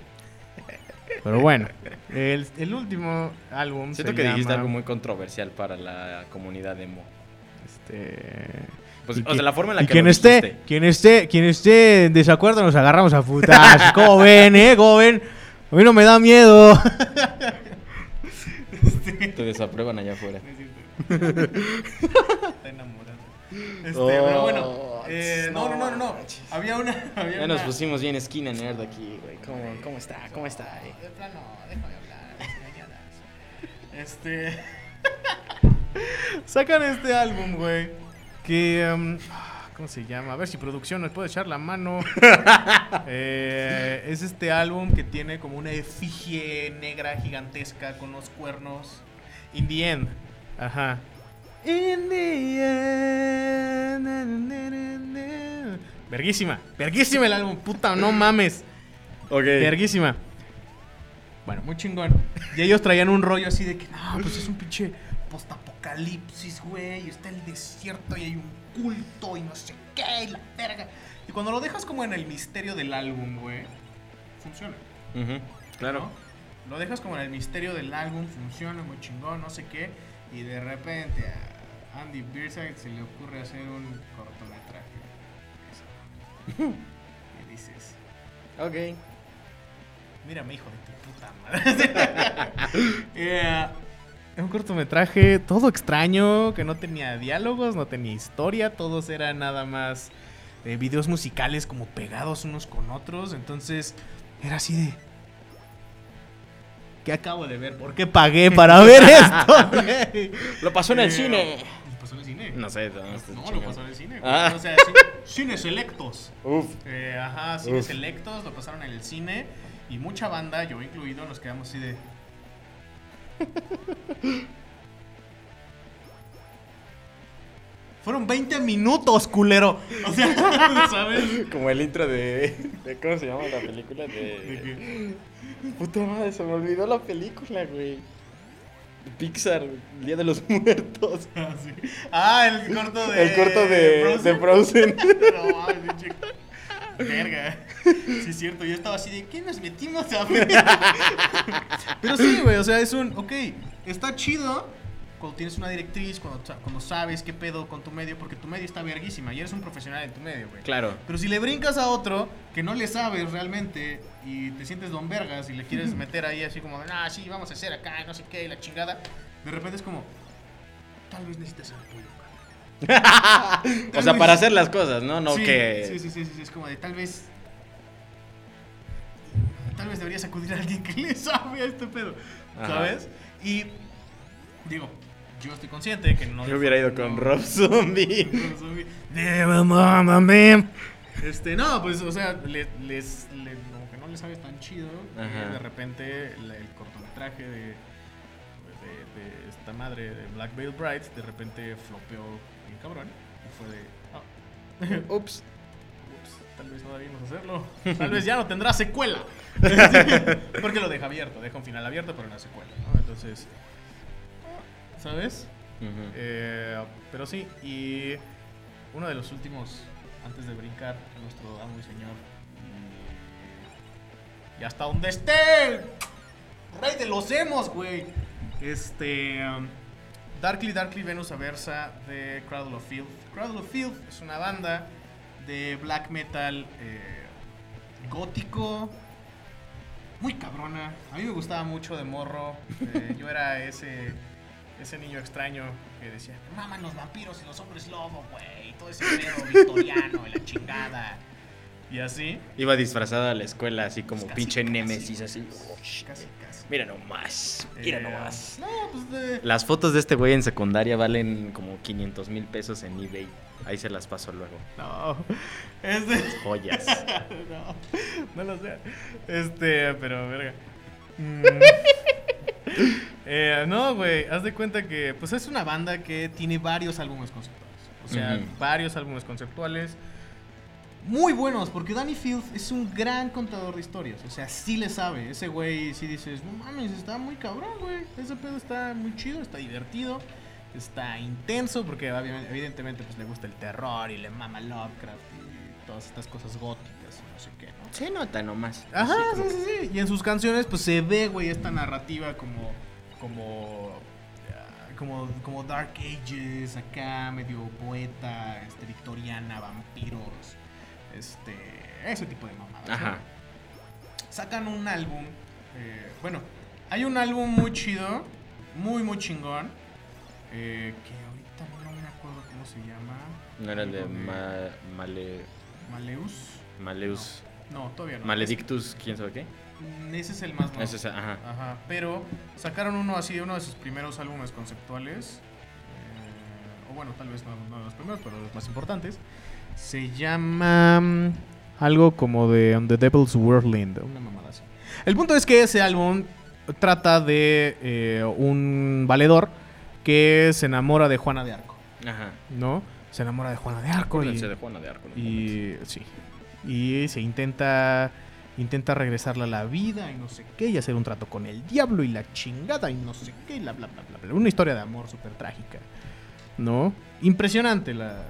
Pero bueno, el, el último álbum Siento se que dijiste llama, algo muy controversial para la comunidad emo. este, Pues, o que- sea, la forma en la y que quien esté, dijiste. quien esté, quien esté en desacuerdo nos agarramos a putas. <laughs> ¿Cómo ven, eh? ¿Cómo ven? A mí no me da miedo. Te desaprueban allá afuera. <laughs> Este, Oh, pero bueno, eh, no, no, no, no, no. Había una, había Ya nos una- pusimos bien esquina nerd aquí, güey. ¿Cómo, cómo está? ¿Cómo está? eh? De plano, déjame hablar. Este. <laughs> Sacan este álbum, güey. Que. um, ¿Cómo se llama? A ver si producción nos puede echar la mano. <laughs> Eh, es este álbum que tiene como una efigie negra gigantesca con los cuernos. In the end. Ajá. In the end. na, na, na, na. Verguísima. Verguísima el álbum. Puta, no mames. Ok. Verguísima. Bueno, muy chingón. Y ellos traían un rollo así de que, no, pues es un pinche postapocalipsis, güey. y Está el desierto y hay un culto y no sé qué, y la verga. Y cuando lo dejas como en el misterio del álbum, güey, funciona. Claro. ¿no? Lo dejas como en el misterio del álbum, funciona muy chingón, no sé qué. Y de repente a Andy Birdside se le ocurre hacer un cortometraje. Eso. <laughs> Y dices, Ok. Mírame, hijo de tu puta madre. Es <laughs> un cortometraje todo extraño, que no tenía diálogos, no tenía historia, todos eran nada más eh, videos musicales como pegados unos con otros. Entonces era así de... ¿Qué acabo de ver? ¿Por qué pagué para ver <laughs> esto? Lo pasó en el Eh, cine. ¿Lo pasó en el cine? No sé, no, No, lo en el cine. Ah. O sea, ci- <laughs> cines selectos. Uf. Eh, ajá, cines Uf. selectos, lo pasaron en el cine y mucha banda, yo incluido, nos quedamos así de... <laughs> Fueron 20 minutos, culero. O sea, <laughs> ¿sabes? Como el intro de, de- ¿Cómo se llama la película? ¿De De. qué? Puta madre, se me olvidó la película, güey. Pixar, el Día de los <laughs> Muertos. Ah, sí. Ah, el corto de... El corto de de Frozen. <laughs> No, mames, Verga. Sí, es cierto. Yo estaba así de, ¿qué nos metimos a ver? <laughs> Pero sí, güey, o sea, es un, ok, está chido cuando tienes una directriz, cuando, cuando sabes qué pedo con tu medio, porque tu medio está verguísima y eres un profesional en tu medio, güey. Claro. Pero si le brincas a otro que no le sabes realmente y te sientes don vergas y le quieres <laughs> meter ahí así como, ah, sí, vamos a hacer acá, no sé qué, y la chingada, de repente es como, tal vez necesites apoyo. <laughs> O sea, para hacer las cosas, ¿no? No sí, que. Sí, sí, sí, es como de tal vez. Tal vez deberías acudir a alguien que le sabe a este pedo, Ajá. ¿sabes? Y digo, yo estoy consciente de que no. Yo hubiera ido con no- Rob Zombie. <laughs> Rob Zombie. Damn. Este, no, pues, o sea, le- les, le- como que no les sabes tan chido. que de repente la- el cortometraje de, de, de esta madre de Black Veil Brides, de repente flopeó bien cabrón. Y fue de. <laughs> Ups. Ups, tal vez no debimos hacerlo. Tal vez ya no tendrá secuela. <laughs> Porque lo deja abierto, deja un final abierto, pero una secuela, ¿no? Entonces, ¿sabes? Eh, pero sí, y uno de los últimos, antes de brincar, a nuestro amo y señor, y, y hasta donde esté rey de los emos, güey. Este, um, Darkly Darkly Venus Aversa de Cradle of Filth. Cradle of Filth es una banda de black metal eh, gótico, muy cabrona. A mí me gustaba mucho de morro. Eh, yo era ese, ese niño extraño que decía, "Me maman los vampiros y los hombres lobo, güey. Todo ese pedo <laughs> victoriano y la chingada. Y así. Iba disfrazada a la escuela, así como Casi, pinche casi. némesis, así. Casi, casi. Mira nomás, mira Eh, nomás. No, pues de... Las fotos de este güey en secundaria valen como 500 mil pesos en eBay. Ahí se las paso luego. No. Es de... Joyas. <laughs> no, no lo sé. Este, pero verga. Mm. <laughs> Eh, no, güey, haz de cuenta que pues es una banda que tiene varios álbumes conceptuales. O sea, Ujú. varios álbumes conceptuales muy buenos, porque Danny Field es un gran contador de historias. O sea, sí le sabe. Ese güey, sí dices, no mames, está muy cabrón, güey. Ese pedo está muy chido, está divertido, está intenso, porque evidentemente pues, le gusta el terror y le mama Lovecraft y todas estas cosas góticas y no sé qué, ¿no? Se nota nomás. Ajá, sí, sí, sí. Y en sus canciones, pues se ve, güey, esta narrativa como. Como. ah, como, como Dark Ages, acá, medio poeta, este, victoriana, vampiros. Este. Ese tipo de mamadas. ¿no? Sacan un álbum. eh, bueno, hay un álbum muy chido, muy, muy chingón. eh, que ahorita no me acuerdo cómo se llama. No era el de Ma- Male- Maleus. Maleus. No, todavía no. Maledictus, quién sabe qué. Mm, Ese es el más nuevo. Ese es- ajá. Ajá, pero sacaron uno así, uno de sus primeros álbumes conceptuales. eh, o bueno, tal vez no, no de los primeros, pero de los más importantes. Se llama mm, algo como de On the Devil's Whirlwind, una mamada así. El punto es que ese álbum trata de eh, un valedor que se enamora de Juana de Arco, Ajá. ¿no? Se enamora de Juana de Arco y, de Juana de Arco. y sí. Y se intenta intenta regresarle a la vida y no sé qué y hacer un trato con el diablo y la chingada y no sé qué y bla bla bla. bla. Una historia de amor súper trágica. ¿No? Impresionante la,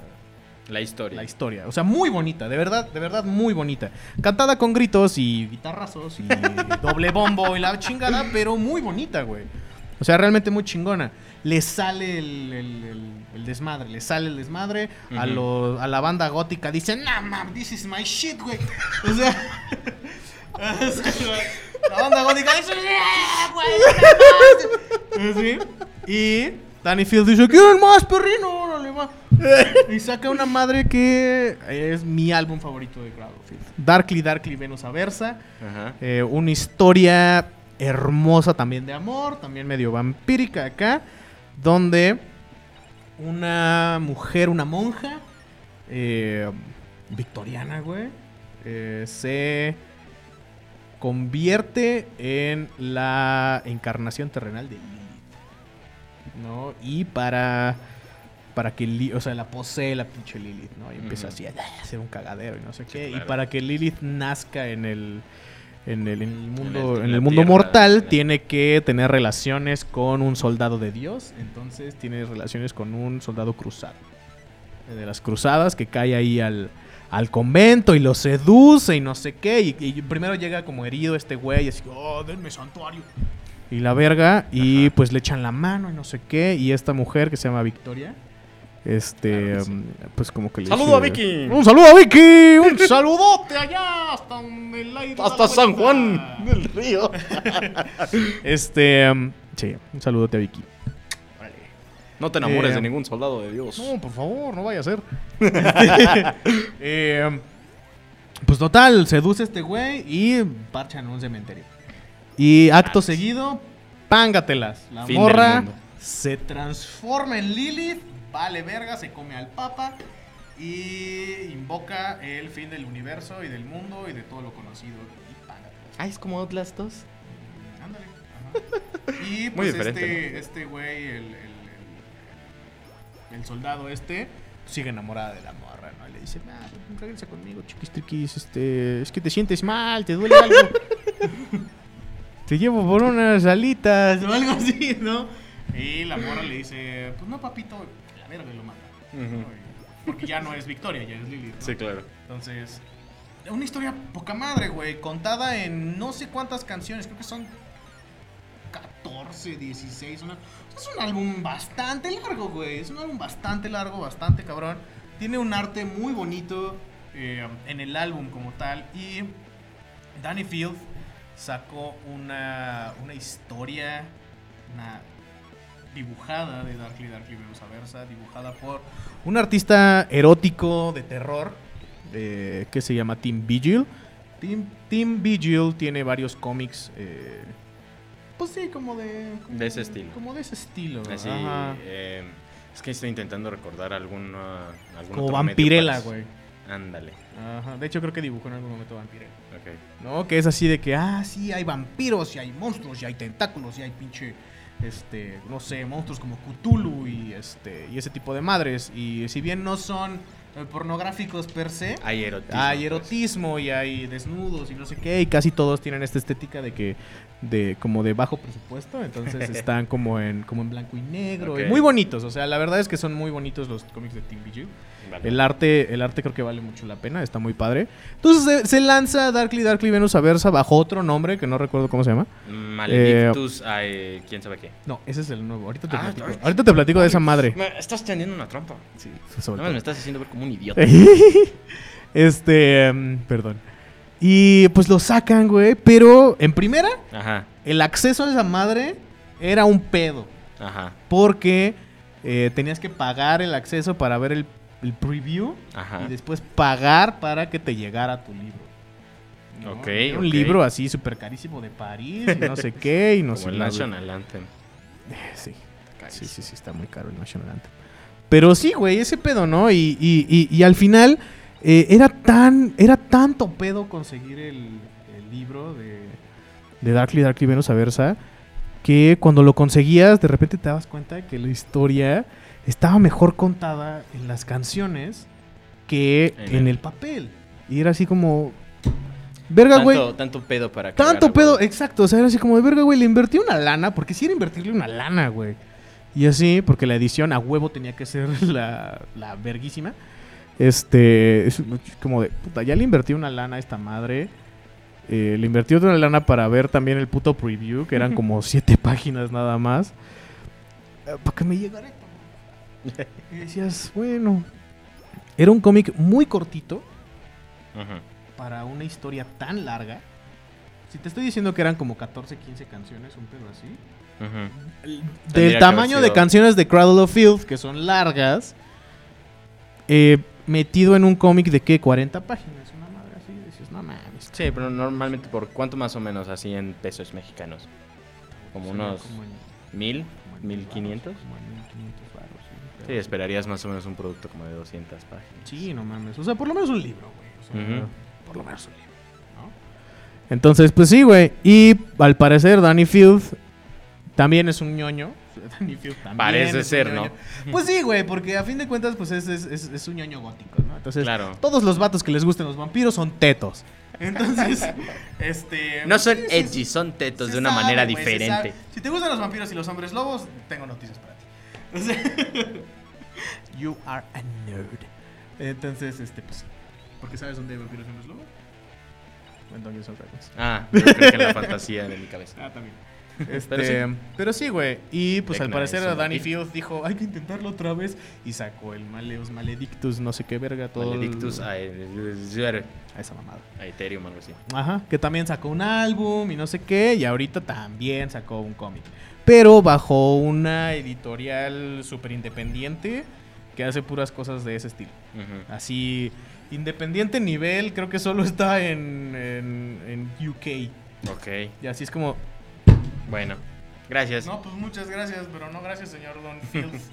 La historia. la historia. O sea, muy bonita, de verdad, de verdad muy bonita. Cantada con gritos y guitarrazos y <laughs> doble bombo y la chingada, pero muy bonita, güey. O sea, realmente muy chingona. Le sale el, el- el- el desmadre, le sale el desmadre. a, Ujú. lo- a la banda gótica dicen, nah, mam, this is my shit, güey. O sea, <laughs> la banda gótica dice, "Yeah, güey, dame más". Así. Y Danny Field dice, ¿quieren más, perrino? Órale. Y saca una madre que es mi álbum favorito de Gravelfield. Darkly, Darkly Venus Aversa. Eh, una historia hermosa también de amor, también medio vampírica acá, donde una mujer, una monja, eh, victoriana, güey, eh, se convierte en la encarnación terrenal de Lilith, ¿no? Y para... Para que, Li- o sea, la posee la pinche Lilith, ¿no? Y empieza así a hacer un cagadero y no sé qué. claro. Y para que Lilith nazca en el, en el, en el mundo, en el mundo tierra, mortal, en- tiene que tener relaciones con un soldado de Dios. Entonces tiene relaciones con un soldado cruzado. De las cruzadas que cae ahí al, al convento y lo seduce y no sé qué. Y, y primero llega como herido este güey, así, oh, denme santuario. Y la verga, y Ajá. pues le echan la mano y no sé qué. Y esta mujer que se llama Victoria, este, Claro que sí. um, pues como que le ¡Saludo a Vicky! ¡Un saludo a Vicky! ¡Un <laughs> saludote allá! Hasta el aire Hasta San vuelta". Juan del Río. <laughs> Este, um, sí, un saludote a Vicky. No te enamores Eh, de ningún soldado de Dios. No, por favor, no vaya a ser. <laughs> Eh, pues total, seduce a este güey y parchan en un cementerio. Y acto seguido, pángatelas. La Fin morra se transforma en Lilith, vale verga, se come al papa y invoca el fin del universo y del mundo y de todo lo conocido. Y pángatelas. Ah, es como Outlast 2. Ándale. ajá. Y <laughs> pues este, este güey, el, el- el- el soldado este, sigue enamorada de la morra, ¿no? Y le dice, ah, pues, regresa conmigo, chiquis triquis, este, es que te sientes mal, te duele algo. <laughs> te llevo por unas alitas o algo así, ¿no? Y la morra le dice, pues no, papito, verga y lo mata. Porque ya no es Victoria, ya es Lilith. ¿no? Sí, claro. Entonces, una historia poca madre, güey. Contada en no sé cuántas canciones. Creo que son 14, 16. Una... Es un álbum bastante largo, güey. Es un álbum bastante largo, bastante cabrón. Tiene un arte muy bonito eh, en el álbum como tal. Y Danny Field sacó una, una historia, una dibujada de Darkly Darkly Venusa Versa, dibujada por un artista erótico de terror eh, que se llama Tim Vigil. Tim, Tim Vigil tiene varios cómics, eh, pues sí, como de... como De ese estilo. Como de ese estilo. Así, eh, es que estoy intentando recordar alguna, algún Como Vampirella, güey. Ándale. Ajá. De hecho, creo que dibujó en algún momento Vampirella. Ok. ¿No? Que es así de que, ah, sí, hay vampiros y hay monstruos y hay tentáculos y hay pinche, este, no sé, monstruos como Cthulhu y, este, y ese tipo de madres. Y si bien no son eh, pornográficos per se, Hay erotismo. hay pues. erotismo y hay desnudos y no sé qué. Y casi todos tienen esta estética de que, de como de bajo presupuesto. Entonces <laughs> están como en, como en blanco y negro. Y muy bonitos. O sea, la verdad es que son muy bonitos los cómics de Team BG. Vale. El arte, el arte creo que vale mucho la pena, está muy padre. Entonces se, se lanza Darkly Darkly Venus Aversa bajo otro nombre que no recuerdo cómo se llama. Maledictus, quién sabe qué. No, ese es el nuevo. Ahorita te Ah, platico. ay. Ahorita te platico de esa madre. Me estás tendiendo una trampa. Sí, sobre más me estás haciendo ver como un idiota. <laughs> este, em, perdón. Y pues lo sacan, güey, pero en primera Ajá, el acceso a esa madre era un pedo, ajá, porque eh, tenías que pagar el acceso para ver el, el preview ajá. y después pagar para que te llegara tu libro. Ok, Era Un libro así súper carísimo de París y no sé <laughs> qué y no Como sé el National Anthem. Eh, Sí, sí, sí, sí, está muy caro el National Anthem. Pero sí, güey, ese pedo, ¿no? Y, y- y- y al final eh, era tan era tanto pedo conseguir el, el libro de, de Darkly Darkly Venus Aversa que cuando lo conseguías de repente te dabas cuenta que la historia estaba mejor contada en las canciones que En en, el- el papel. Y era así como... Verga, güey. Tanto, tanto pedo para cagar Tanto pedo, exacto. O sea, era así como de verga, güey. Le invertí una lana, porque sí era invertirle una lana, güey. Y así, porque la edición a huevo tenía que ser <laughs> la, la verguísima. Este, es como de, puta, ya le invertí una lana a esta madre. Eh, le invertí otra lana para ver también el puto preview, que eran como siete <laughs> páginas nada más. Eh, para que me llegara. <laughs> Y decías, bueno. Era un cómic muy cortito para una historia tan larga. Si te estoy diciendo que eran como 14, 15 canciones, un pedo así. Del tamaño de canciones de Cradle of Filth, que son largas, eh, metido en un cómic de qué, 40 páginas, una madre así. Dices, no mames. Sí, pero normalmente por cuánto más o menos así en pesos mexicanos. Como unos como en- mil, mil quinientos. Sí, esperarías más o menos un producto como de 200 páginas. Sí, no mames. O sea, por lo menos un libro, güey. O sea, Ujú. Por lo menos un libro, ¿no? Entonces, pues sí, güey. Y al parecer, Danny Field también es un ñoño. <laughs> Danny Field también Parece es un ser, ¿no? Pues sí, güey, porque a fin de cuentas, pues es, es, es- es un ñoño gótico, ¿no? Entonces, Claro. todos los vatos que les gusten los vampiros son tetos. Entonces, <laughs> este. No son sí, sí, edgy, son tetos de una sabe, manera diferente. Si te gustan los vampiros y los hombres lobos, tengo noticias para ti. <laughs> O sea, you are a nerd. Entonces, este, pues, ¿porque sabes dónde vampiros hombres lobos? En Dungeons and Dragons. Ah, yo creo que la fantasía de mi cabeza. Ah, también. Pero Este, sí. pero sí, güey. Y pues al parecer Danny. Field dijo, hay que intentarlo otra vez. Y sacó el Maleus Maledictus, no sé qué verga, todo. el- Maledictus a, a esa mamada. a Ethereum, algo así. Ajá, que también sacó un álbum y no sé qué, y ahorita también sacó un cómic. Pero bajo una editorial súper independiente que hace puras cosas de ese estilo. Así, independiente nivel, creo que solo <laughs> está en, en, en UK. Ok, Y así es como, bueno. Gracias. no, pues muchas gracias, pero no gracias, señor Don <laughs> Fields.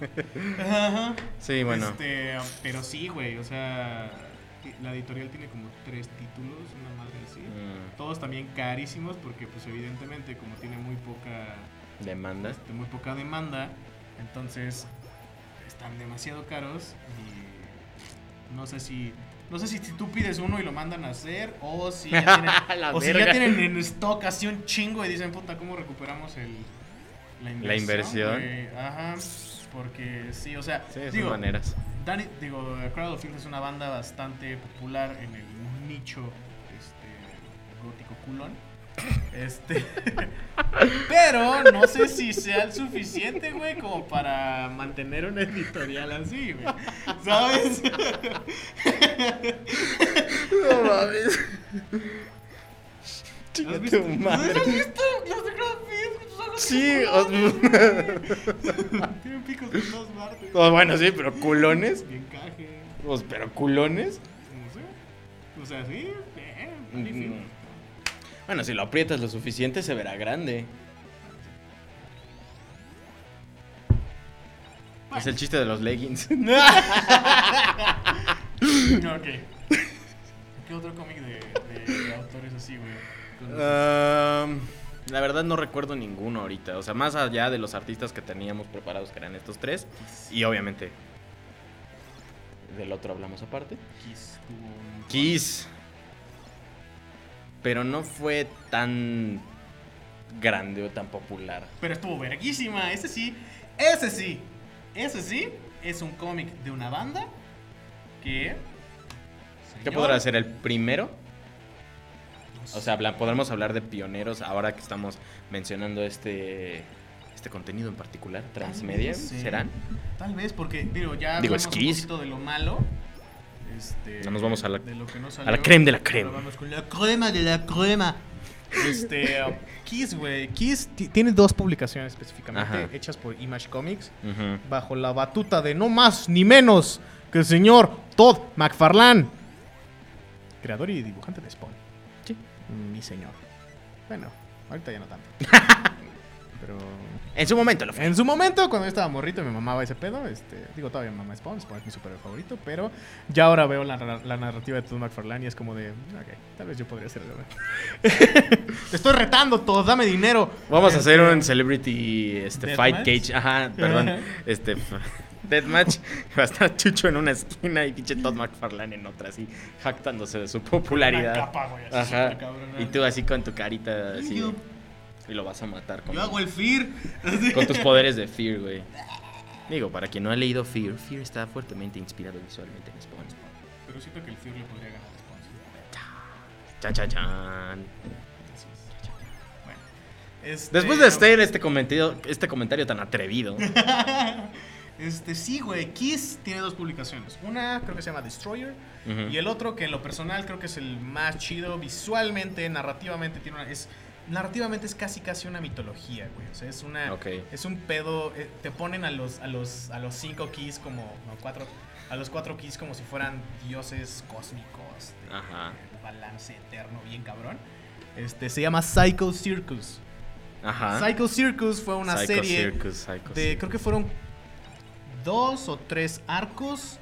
Ajá. Sí, bueno. Este, pero sí, güey, o sea, la editorial tiene como tres títulos, una madre así. Mm, Todos también carísimos porque pues evidentemente como tiene muy poca demanda. este, muy poca demanda, entonces están demasiado caros y no sé si no sé si, tú pides uno y lo mandan a hacer o si ya tienen, <laughs> o si ya tienen en stock así un chingo y dicen, "Puta, ¿cómo recuperamos el la inversión?" La inversión. güey?" Ajá, porque sí, o sea, Sí, son digo, maneras. Danny, digo, Cradle of Filth es una banda bastante popular en el nicho este, gótico culón. Este. <laughs> Pero no sé si sea el suficiente, güey, como para mantener una editorial así, güey. ¿Sabes? No mames. ¿Has visto? madre. ¿Has visto? Los de Grafit, sus ojos Sí, como- <laughs> Tienen picos de todas partes. oh, bueno, sí, pero culones. Bien caje. Pues, pero culones. No sé. O sea, sí. eh, Mm, magnífico. Bueno, si lo aprietas lo suficiente se verá grande. Es el chiste de los leggings. <laughs> <laughs> ok. ¿Qué otro cómic de, de autores así, güey? Um, la verdad no recuerdo ninguno ahorita. O sea, más allá de los artistas que teníamos preparados, que eran estos tres. Y obviamente, del otro hablamos aparte. Kiss Kiss. Pero no fue tan grande o tan popular. Pero estuvo verguísima. Ese sí. Ese sí. Ese sí. Es un cómic de una banda que. ¿Qué podrá ser el primero? O sea, podremos hablar de pioneros ahora que estamos mencionando este este contenido en particular, transmedia, vez. ¿serán? Tal vez porque, digo, ya Digo, hablamos un poquito de lo malo. Este, nos vamos a la- de lo que no a salió. la creme de la creme. vamos con la crema de la crema. Este, uh, <laughs> Kiss, güey. Kiss ti- tiene dos publicaciones específicamente Ajá. hechas por Image Comics Ujú. bajo la batuta de no más ni menos que el señor Todd McFarlane, creador y dibujante de Spawn. Sí. Mi señor. Bueno, ahorita ya no tanto. <laughs> Pero En su momento lo fue. en su momento, cuando yo estaba morrito y me mamaba ese pedo, este, digo, todavía me mama Spawn, Spawn es mi superhéroe favorito, pero ya ahora veo la, la narrativa de Todd McFarlane y es como de, ok, tal vez yo podría ser el <laughs> Te estoy retando, Todd, dame dinero. Vamos a hacer Este, un celebrity este fight cage, ajá, perdón, este <laughs> deathmatch. <laughs> Va a estar Chucho en una esquina y pinche Todd McFarlane en otra así, jactándose de su popularidad. Una capa, güey, así Ajá. Y tú así con tu carita así Yo- y lo vas a matar con, Yo hago el fear. <laughs> con tus poderes de Fear, güey. Digo, para quien no ha leído Fear, Fear está fuertemente inspirado visualmente en Spawn. Pero siento que el fear le podría ganar a Spawn. sí. Chan, chan. Bueno. Este, Después de estar este comentario, este comentario tan atrevido, <laughs> Este, sí, güey. Kiss tiene dos publicaciones. Una creo que se llama Destroyer. Y el otro, que en lo personal creo que es el más chido. Visualmente, narrativamente, tiene una. Es, narrativamente es casi casi una mitología, güey. O sea, es una. Es un pedo. eh, te ponen a los, a los, a los cinco keys como. No, cuatro. A los cuatro keys como si fueran dioses cósmicos. De, Ajá. de balance eterno, bien cabrón. Este, se llama Psycho Circus. Ajá. Psycho Circus fue una Psycho serie Circus, Psycho de, Circus. creo que fueron dos o tres arcos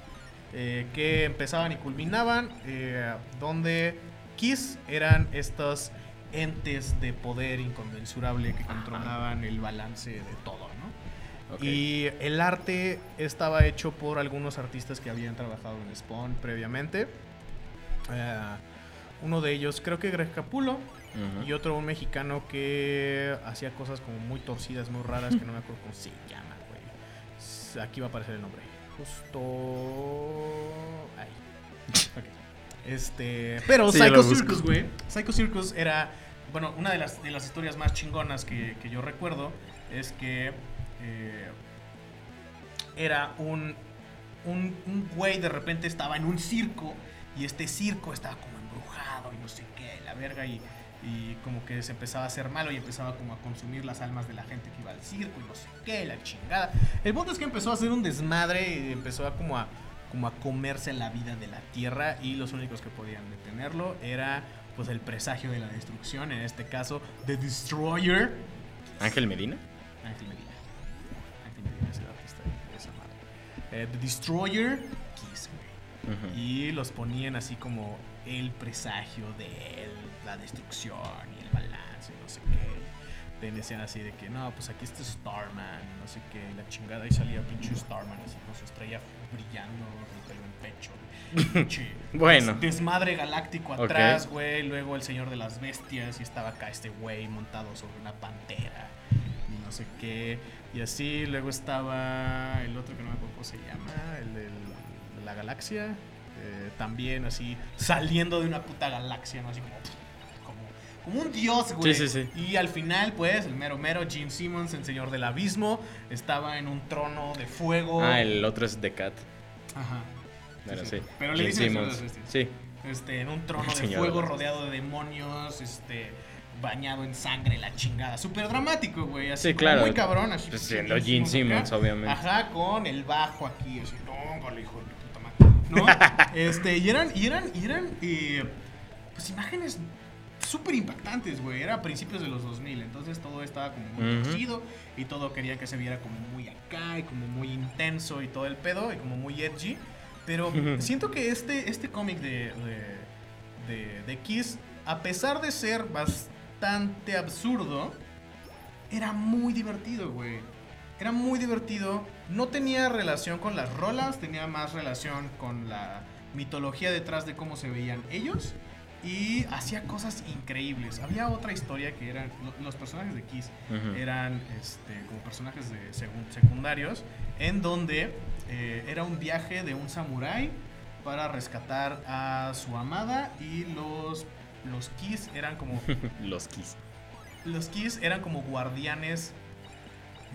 eh, que empezaban y culminaban, eh, donde Kiss eran estos entes de poder inconmensurable que controlaban el balance de todo, ¿no? Y el arte estaba hecho por algunos artistas que habían trabajado en Spawn previamente. Eh, uno de ellos, creo que Greg Capulo, y otro un mexicano que hacía cosas como muy torcidas, muy raras, que no me acuerdo cómo se llama, güey. Aquí va a aparecer el nombre. Justo ahí. <laughs> Ok. Este, pero Sí, Psycho. Circus, güey. Psycho Circus era, bueno, una de las, de las historias más chingonas que, que yo recuerdo es que eh, era un, un, un güey de repente estaba en un circo y este circo estaba como embrujado y no sé qué, la verga, y, y como que se empezaba a hacer malo y empezaba como a consumir las almas de la gente que iba al circo y no sé qué, la chingada. El punto es que empezó a hacer un desmadre y empezó a como a como a comerse la vida de la tierra y los únicos que podían detenerlo era pues el presagio de la destrucción, en este caso The Destroyer, Ángel Medina. Ángel Medina. Ángel Medina es el artista de esa madre. Eh, The Destroyer, Kiss, güey. Y los ponían así como el presagio de la destrucción y el balance, y no sé qué. Decían así de que no, pues aquí está Starman, no sé qué, la chingada, y salía pinche Starman así con su estrella brillando, el pelo en pecho. Pinche <laughs> Bueno. des- Desmadre galáctico atrás, güey. Luego el señor de las bestias, y estaba acá este güey montado sobre una pantera, y no sé qué. Y así, luego estaba el otro que no me acuerdo cómo se llama, el de la galaxia. eh, también así, saliendo de una puta galaxia, ¿no? Así como, como, un dios, güey. Sí, sí, sí. Y al final, pues, el mero mero Gene Simmons, el señor del abismo, estaba en un trono de fuego. Ah, el otro es The Cat. Ajá. Bueno, sí. Pero le Gene dicen Simmons. Sí. Este, en un trono El de señor fuego rodeado de demonios, este, bañado en sangre, la chingada. Súper dramático, güey. Así Sí, claro. Muy cabrón, así. Pues siendo Gene Simmons obviamente. Ajá, con el bajo aquí, así, no, vale, hijo de puta madre. ¿No? <laughs> este, y eran, y eran, y eran, eh, pues imágenes súper impactantes, güey. Era a principios de los 2000, entonces todo estaba como muy Ujú. torcido y todo quería que se viera como muy acá y como muy intenso y todo el pedo y como muy edgy. Pero siento que este, este cómic de, de, de, de Kiss, a pesar de ser bastante absurdo, era muy divertido, güey. Era muy divertido. No tenía relación con las rolas, tenía más relación con la mitología detrás de cómo se veían ellos. Y hacía cosas increíbles. Había otra historia que eran lo- los personajes de Kiss eran este, como personajes de secundarios, en donde eh, era un viaje de un samurái para rescatar a su amada y los, los Kiss eran como <laughs> Los Kiss. los Kiss eran como guardianes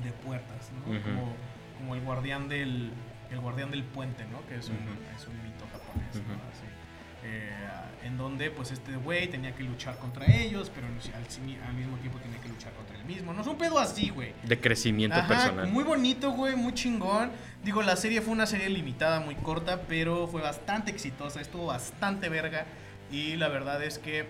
de puertas, ¿no? Como, como el guardián del el guardián del puente, ¿no? Que es un, es un mito japonés, ¿no? En donde pues este güey tenía que luchar contra ellos, pero al, al mismo tiempo tenía que luchar contra él mismo. No es un pedo así, güey. De crecimiento Ajá, personal. Muy bonito, güey, muy chingón. Digo, la serie fue una serie limitada, muy corta, pero fue bastante exitosa, estuvo bastante verga. Y la verdad es que,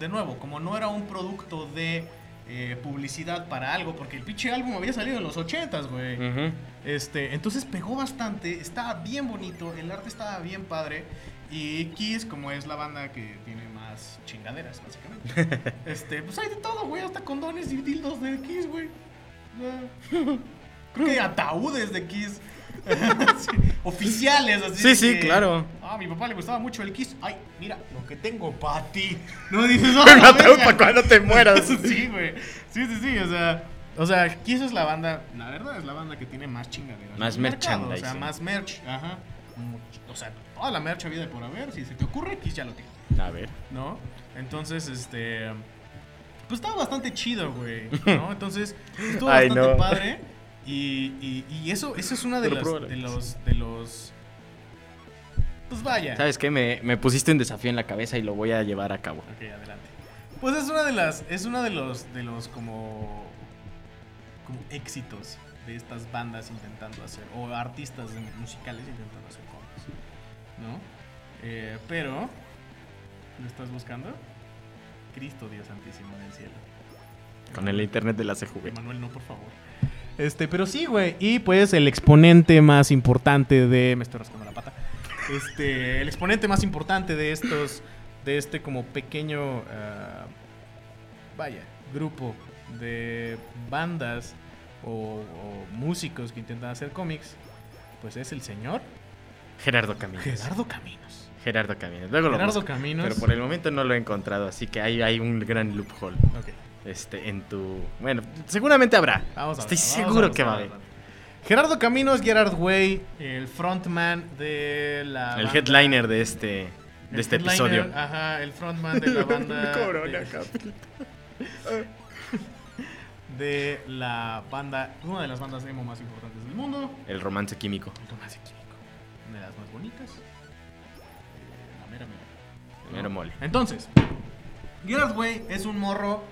de nuevo, como no era un producto de eh, publicidad para algo, porque el pinche álbum había salido en los 80s, güey. Este, entonces pegó bastante, estaba bien bonito, el arte estaba bien padre. Y Kiss, como es la banda que tiene más chingaderas, básicamente. <laughs> este, pues hay de todo, güey, hasta condones y dildos de Kiss, güey. <laughs> Creo que ataúdes de Kiss. <laughs> Sí, oficiales, así. Sí, sí, que, claro. Ah, a mi papá le gustaba mucho el Kiss. Ay, mira, lo que tengo para ti. No dices, "Ah, ataúd verga". para cuando te mueras. sí, güey. Sí, sí, sí. O sea, o sea, Kiss es la banda, la verdad es la banda que tiene más chingaderas. Más mercado, O sea, merchandising. más merch. Ajá. O sea, toda la merch había de por haber. Si se te ocurre, Kiss ya lo tiene. A ver. ¿No? Entonces, este. Pues estaba bastante chido, güey. ¿No? <laughs> Entonces, estuvo Ay, bastante no. padre. Y, y, y eso, eso es una de, Pero las, de los. De los. Pues vaya. ¿Sabes qué? Me, me pusiste un desafío en la cabeza y lo voy a llevar a cabo. Ok, adelante. Pues es una de las. Es uno de los. de los como. como éxitos de estas bandas intentando hacer. O artistas musicales intentando hacer covers. ¿No? Eh, pero. ¿Lo estás buscando? Cristo Dios Santísimo en el cielo. Con el internet de la CJV. Manuel, no, por favor. Este, pero sí, güey. Y pues el exponente más importante de. Me estoy rascando la pata. Este, el exponente más importante de estos. De este como pequeño. ah, vaya, grupo de bandas o, o músicos que intentan hacer cómics. Pues es el señor Gerardo Caminos. Gerardo Caminos. Gerardo Caminos. Luego lo Gerardo busco. Caminos. Pero por el momento no lo he encontrado, así que hay, hay un gran loophole. Ok. Este, en tu. Bueno, seguramente habrá. Vamos a Estoy ver, seguro que va a haber. Gerardo Caminos, Gerard Way, el frontman de la. El banda- headliner de este, el de este episodio. Ajá, el frontman de la <laughs> banda. Corona, de. <laughs> de la banda. Una de las bandas emo más importantes del mundo. El romance químico. El romance químico. Una de las más bonitas. Eh, la mera mera. Mero mole. Entonces, Gerard Way es un morro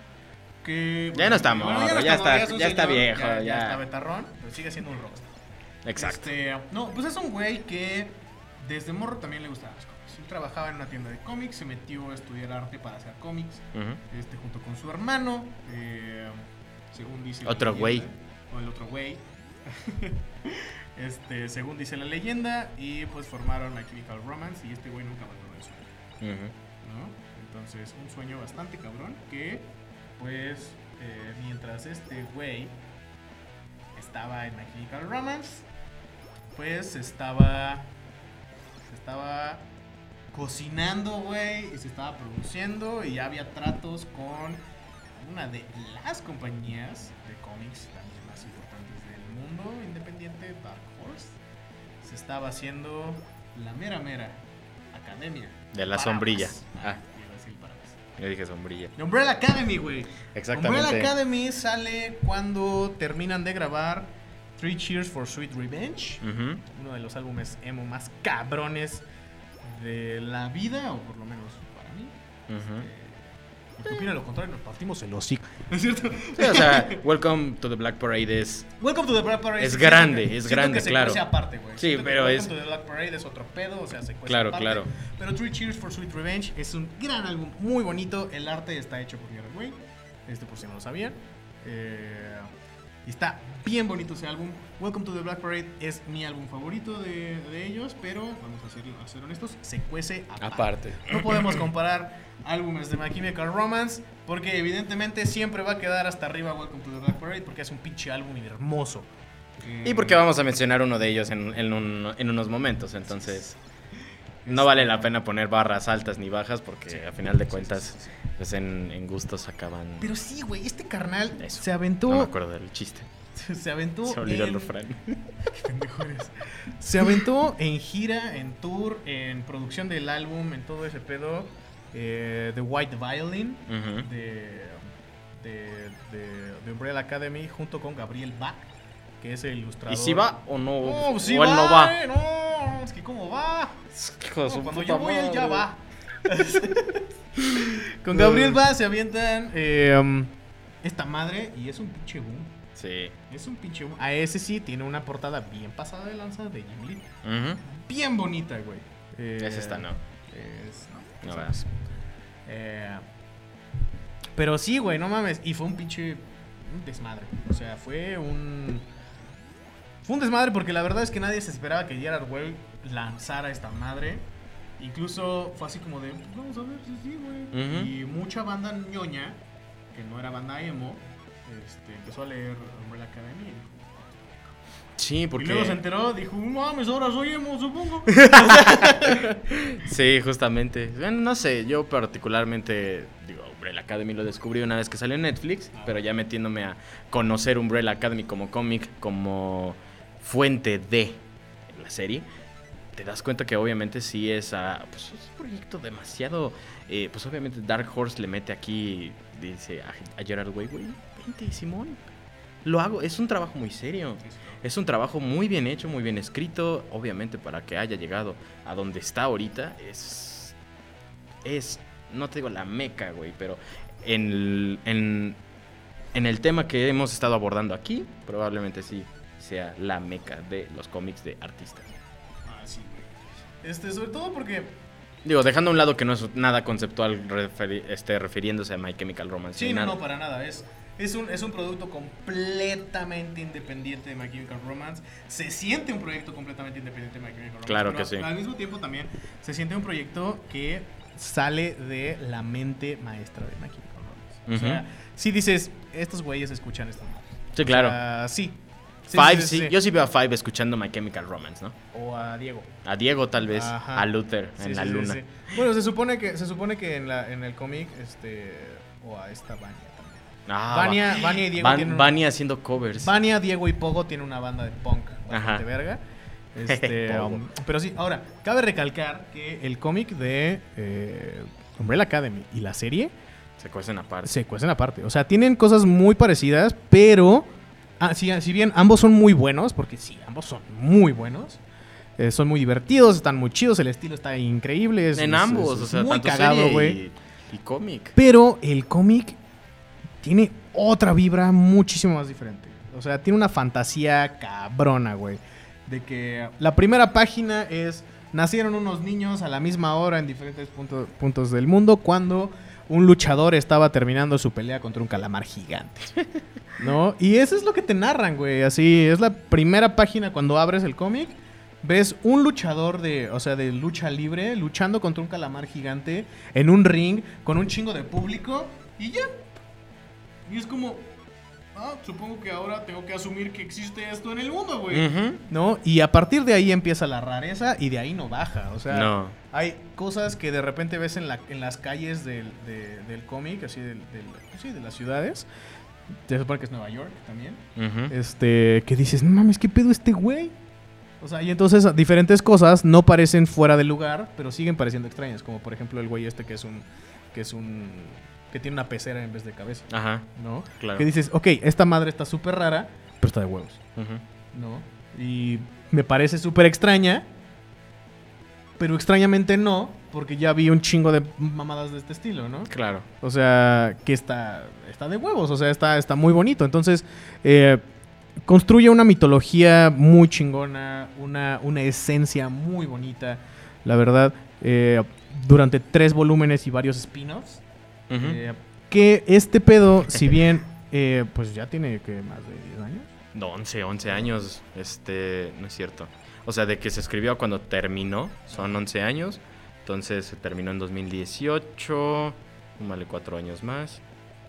que. Ya no está bueno, morro, ya está- ya está viejo, Ya, ya. está betarrón, pero sigue siendo un rockstar. Exacto. Este, no, pues es un güey que desde morro también le gustaban los cómics. Él trabajaba en una tienda de cómics, se metió a estudiar arte para hacer cómics, este, junto con su hermano, eh, según dice la Otro leyenda, güey. O el otro güey. <laughs> este, según dice la leyenda, y pues formaron la Chemical Romance y este güey nunca abandonó el sueño. ¿no? Entonces, un sueño bastante cabrón que, pues, eh, mientras este güey estaba en la Chemical Romance, pues estaba, se estaba cocinando, güey, y se estaba produciendo y ya había tratos con una de las compañías de cómics también más importantes del mundo independiente, Dark Horse. Se estaba haciendo la mera mera academia. De la sombrilla. Ah. Yo dije sombrilla. Umbrella Academy, güey. Exactamente. Umbrella Academy sale cuando terminan de grabar Three Cheers for Sweet Revenge, uno de los álbumes emo más cabrones de la vida, o por lo menos para mí. El que opina lo contrario, nos partimos el hocico. ¿No es cierto? Sí, o sea, Welcome to the Black Parade es. Welcome to the Black Parade. Es grande, que- es grande, que se claro. cuece aparte, güey. Sí, Siento que pero Welcome es- to the Black Parade es otro pedo, o sea, se Claro, aparte. claro. Pero Three Cheers for Sweet Revenge es un gran álbum, muy bonito. El arte está hecho por Garrett Wayne. Este, por si no lo sabían. Eh, y está bien bonito ese álbum. Welcome to the Black Parade es mi álbum favorito de, de ellos, pero vamos a ser, a ser honestos, se cuece aparte. Aparte. No podemos comparar álbumes de My Chemical Romance porque evidentemente siempre va a quedar hasta arriba Welcome to the Black Parade porque es un pinche álbum hermoso. Y porque vamos a mencionar uno de ellos en, en un- en unos momentos, entonces. No vale la pena poner barras altas ni bajas porque a final de cuentas, pues en, en gustos acaban. Pero sí, güey, este carnal Eso. se aventó. No me acuerdo del chiste. <laughs> Se aventó. Se olvidó el refrán. <laughs> Se aventó en gira, en tour, en producción del álbum, en todo ese pedo. eh, The White Violin de, de, de- de Umbrella Academy junto con Gabriel Bach, que es el ilustrador. ¿Y si va o no? No, sí o él va, no va. eh, no, es que cómo va. No, cuando yo voy, él ya va. <laughs> Con Gabriel Bach se avientan eh, um, esta madre y es un pinche boom. Sí. Es un pinche boom. A ese sí tiene una portada bien pasada de lanza de Lee. Ujú. Bien bonita, güey. Eh, Es esta, ¿no? Es, no, No es. Eh, pero sí, güey, no mames. Y fue un pinche desmadre. O sea, fue un. Fue un desmadre porque la verdad es que nadie se esperaba que Gerard Way lanzara esta madre. Incluso fue así como de, "Pues vamos a ver si sí, güey. Y mucha banda ñoña, que no era banda emo, este, empezó a leer Umbrella Academy. y dijo, Sí, porque. Y luego se enteró, dijo, "No mames, ahora soy emo, supongo. <laughs> <laughs> Sí, justamente. Bueno, no sé, yo particularmente, digo, Umbrella Academy lo descubrí una vez que salió en Netflix, pero ya metiéndome a conocer Umbrella Academy como cómic, como fuente de la serie, te das cuenta que obviamente sí es, a, pues, es un proyecto demasiado, eh, pues obviamente Dark Horse le mete aquí, dice a, a Gerard Way, güey, vente Simón, lo hago, es un trabajo muy serio. Es un trabajo muy bien hecho, muy bien escrito. Obviamente, para que haya llegado a donde está ahorita, es. Es. No te digo la meca, güey, pero en en, en el tema que hemos estado abordando aquí, probablemente sí sea la meca de los cómics de artistas. Ah, sí, güey. Este, sobre todo porque Digo, dejando a un lado que no es nada conceptual referi- este, refiriéndose a My Chemical Romance. Sí, no, no, para nada. Es, es, un, es un producto completamente independiente de My Chemical Romance. Se siente un proyecto completamente independiente de My Chemical Romance. Claro que sí. Al mismo tiempo también se siente un proyecto que sale de la mente maestra de My Chemical Romance. O sea, si dices, estos güeyes escuchan esta madre. Sí, claro. Sí. Sí, Five, sí. Yo sí veo a Five escuchando My Chemical Romance, ¿no? O a Diego. A Diego, tal vez. Ajá. A Luther, en la luna. Bueno, se supone que, se supone que en, la, en el cómic, este, o a esta Vania también. Ah, Vania, va- Vania y Diego Van- tienen Vania haciendo covers. Vania, Diego y Pogo tienen una banda de punk bastante Ajá. verga. <laughs> Este, um, pero sí, ahora, cabe recalcar que el cómic de eh, Umbrella Academy y la serie Se cuecen aparte. se cuecen aparte. O sea, tienen cosas muy parecidas, pero ah, si, si bien ambos son muy buenos, porque sí, ambos son muy buenos. eh, son muy divertidos, están muy chidos, el estilo está increíble. es- en es- ambos, es- o sea, muy tanto cagado, güey. y, y cómic. Pero el cómic tiene otra vibra muchísimo más diferente. O sea, tiene una fantasía cabrona, güey. De que la primera página es, nacieron unos niños a la misma hora en diferentes punto- puntos del mundo cuando un luchador estaba terminando su pelea contra un calamar gigante. <laughs> ¿No? Y eso es lo que te narran, güey. Así, es la primera página cuando abres el cómic. Ves un luchador de, o sea, de lucha libre luchando contra un calamar gigante en un ring con un chingo de público y ya. Y es como, ah, supongo que ahora tengo que asumir que existe esto en el mundo, güey. ¿No? Y a partir de ahí empieza la rareza y de ahí no baja. O sea, No. hay cosas que de repente ves en, la, en las calles del, de- del cómic, así del, del- sí, de las ciudades. Se supone que es Nueva York también. Este, que dices, no mames, ¿qué pedo este güey? O sea, y entonces diferentes cosas no parecen fuera de lugar, pero siguen pareciendo extrañas. Como por ejemplo el güey este que es un. que es un. Que tiene una pecera en vez de cabeza. Ajá, ¿No? claro. Que dices, ok, esta madre está súper rara, pero está de huevos. Ujú. ¿no? Y me parece súper extraña, pero extrañamente no, porque ya vi un chingo de mamadas de este estilo, ¿no? Claro. O sea, que está, está de huevos, o sea, está, está muy bonito. Entonces, eh, construye una mitología muy chingona, una, una esencia muy bonita, la verdad, eh, durante tres volúmenes y varios spin-offs. Ujú. Eh, que este pedo, si bien, <laughs> eh, pues ya tiene que más de 10 años. No, 11, 11 años. Este, no es cierto. O sea, de que se escribió cuando terminó, son 11 años. Entonces se terminó en 2018. Súmale 4 años más.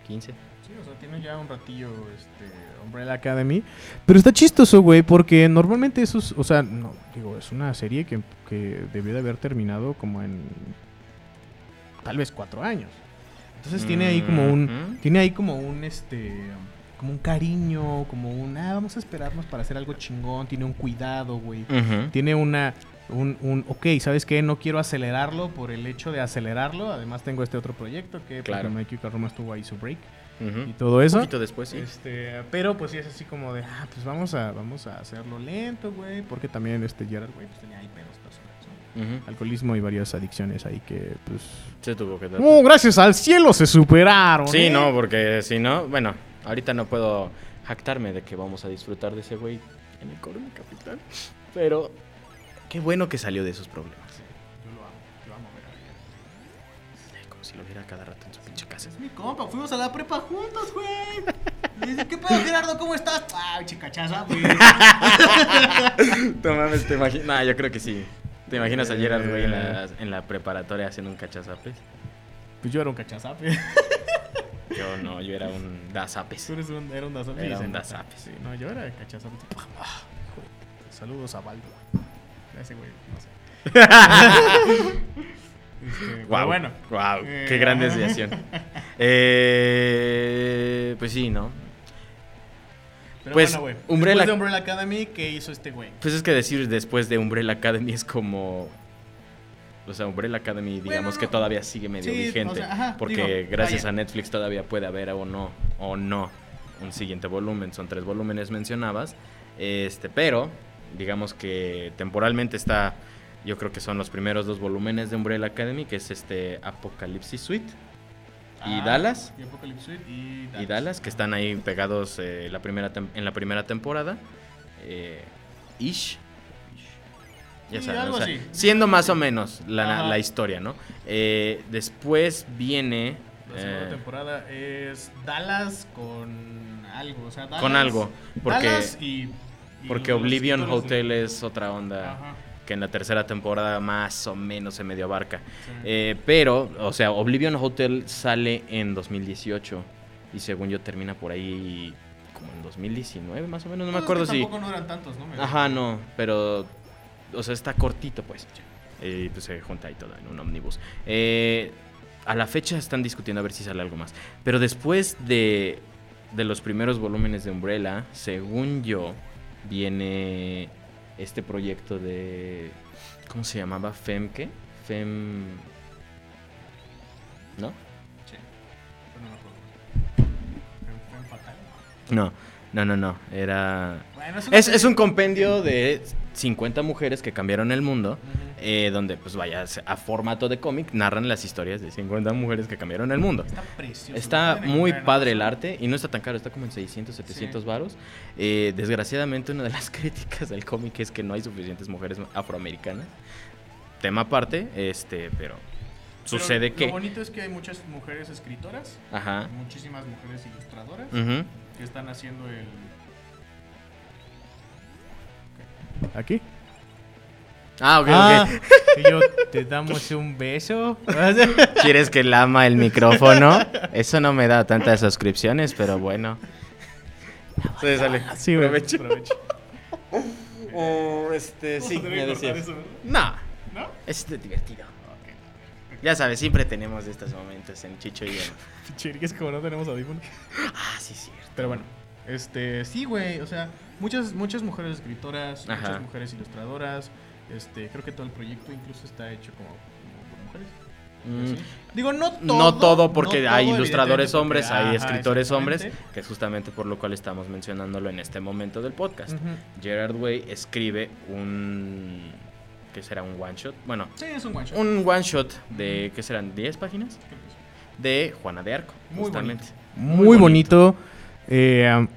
15. Sí, o sea, tiene ya un ratillo este, Umbrella Academy. Pero está chistoso, güey, porque normalmente esos, o sea, no, digo, es una serie que, que debió de haber terminado como en tal vez cuatro años. Entonces tiene ahí como un, tiene ahí como un, este, como un cariño, como un, ah, vamos a esperarnos para hacer algo chingón. Tiene un cuidado, güey. Tiene una, un, un, ok, ¿sabes qué? No quiero acelerarlo por el hecho de acelerarlo. Además tengo este otro proyecto que, Claro. porque My Chemical Romance tuvo ahí su break y todo eso. Un poquito después, sí. Este, pero pues sí es así como de, ah, pues vamos a, vamos a hacerlo lento, güey. Porque también este Gerard, güey, pues tenía ahí pedos Alcoholismo y varias adicciones ahí que, pues... Se tuvo que dar. Oh, gracias al cielo se superaron. Sí, ¿eh? no, porque si no, bueno, ahorita no puedo jactarme de que vamos a disfrutar de ese güey en el Corona Capital. Pero qué bueno que salió de esos problemas. Yo lo amo, yo amo ver a. Ay, como si lo viera cada rato en su pinche casa. Es mi compa, fuimos a la prepa juntos, güey. Le dice, ¿qué pedo, Gerardo? ¿Cómo estás? Ah, chicachaza, güey. <laughs> No mames, te imaginas. Nah, yo creo que sí. ¿Te imaginas a Gerard, güey, en Eh. la, en la preparatoria haciendo un cachazapes? Pues yo era un cachazape. <laughs> Yo no, yo era un dazapes. Tú eres un, era un dazape. Era un nota. dazape. Sí, no, yo era cachazape. Joder. Saludos a Baldo. A ese güey, no sé. <laughs> Este, Guau, bueno. Eh, qué gran desviación. Eh, pues sí, ¿no? Pero Pues, bueno, güey. Umbrella- Después de Umbrella Academy, ¿qué hizo este güey? Pues es que decir después de Umbrella Academy es como. O sea, Umbrella Academy, digamos que todavía sigue medio Sí, vigente. o sea, ajá, porque digo, gracias vaya. a Netflix todavía puede haber o no, o no, un siguiente volumen. Son tres volúmenes mencionabas. Este, pero, digamos que temporalmente está. Yo creo que son los primeros dos volúmenes de Umbrella Academy, que es este Apocalipsis Suite y Ah, Dallas. Y Apocalypse Suite y Dallas. y Dallas, que están ahí pegados eh, la primera en la primera temporada. Eh, ish. Ya Sí, o sea, siendo más o menos la, la historia, ¿no? Eh, después viene... La segunda eh, temporada es Dallas con algo. O sea, Dallas, con algo, porque, Dallas y, y porque Oblivion Hotel de- es otra onda Ajá, que en la tercera temporada más o menos se medio abarca. sí. Eh, pero, o sea, Oblivion Hotel sale en 2018 y según yo termina por ahí como en 2019 más o menos, no me es acuerdo que si... Tampoco no eran tantos, ¿no? Me- Ajá, no, pero. O sea, está cortito, pues. Eh, Y pues se junta ahí todo en un ómnibus. Eh, a la fecha están discutiendo a ver si sale algo más. Pero después de, de los primeros volúmenes de Umbrella, según yo, viene este proyecto de. ¿Cómo se llamaba? ¿Fem qué? Fem. ¿No? Sí. No me fatal. No, no, no, no. Era. Bueno, Es, es serie- un compendio de 50 mujeres que cambiaron el mundo. Eh, donde, pues vaya, a formato de cómic, narran las historias de 50 mujeres que cambiaron el mundo. Está precioso. Está lo muy padre el arte y no está tan caro, está como en 600, 700 Sí. varos. Eh, desgraciadamente, una de las <laughs> críticas del cómic es que no hay suficientes mujeres afroamericanas. Tema aparte, este, pero Pero sucede Lo que... bonito es que hay muchas mujeres escritoras, Ajá. muchísimas mujeres ilustradoras que están haciendo el. ¿Aquí? Ah, ok, Ah, ok. y yo te damos un beso. <laughs> ¿Quieres que lama el micrófono? Eso no me da tantas suscripciones, pero bueno. Sí, sale. Sí, güey. Provecho. provecho. <laughs> Oh, este, sí, me decías. eso. No, ¿No? es divertido. Ya sabes, siempre tenemos estos momentos en Chicho y yo. <laughs> Chiri, es como no tenemos audífonos. Ah, sí, cierto. Pero bueno, este, sí, güey, o sea, muchas, muchas mujeres escritoras, Ajá. muchas mujeres ilustradoras, este, creo que todo el proyecto incluso está hecho como, como por mujeres. Mm, ¿sí? Digo, no todo. no todo, porque no hay todo, ilustradores hombres, porque- hay ajá, escritores hombres, que es justamente por lo cual estamos mencionándolo en este momento del podcast. Gerard Way escribe un que será un one shot. Bueno, Sí, es un one shot. un one shot de, ¿qué serán? ¿10 páginas? De Juana de Arco, Muy justamente. Muy, bonito. Eh, am,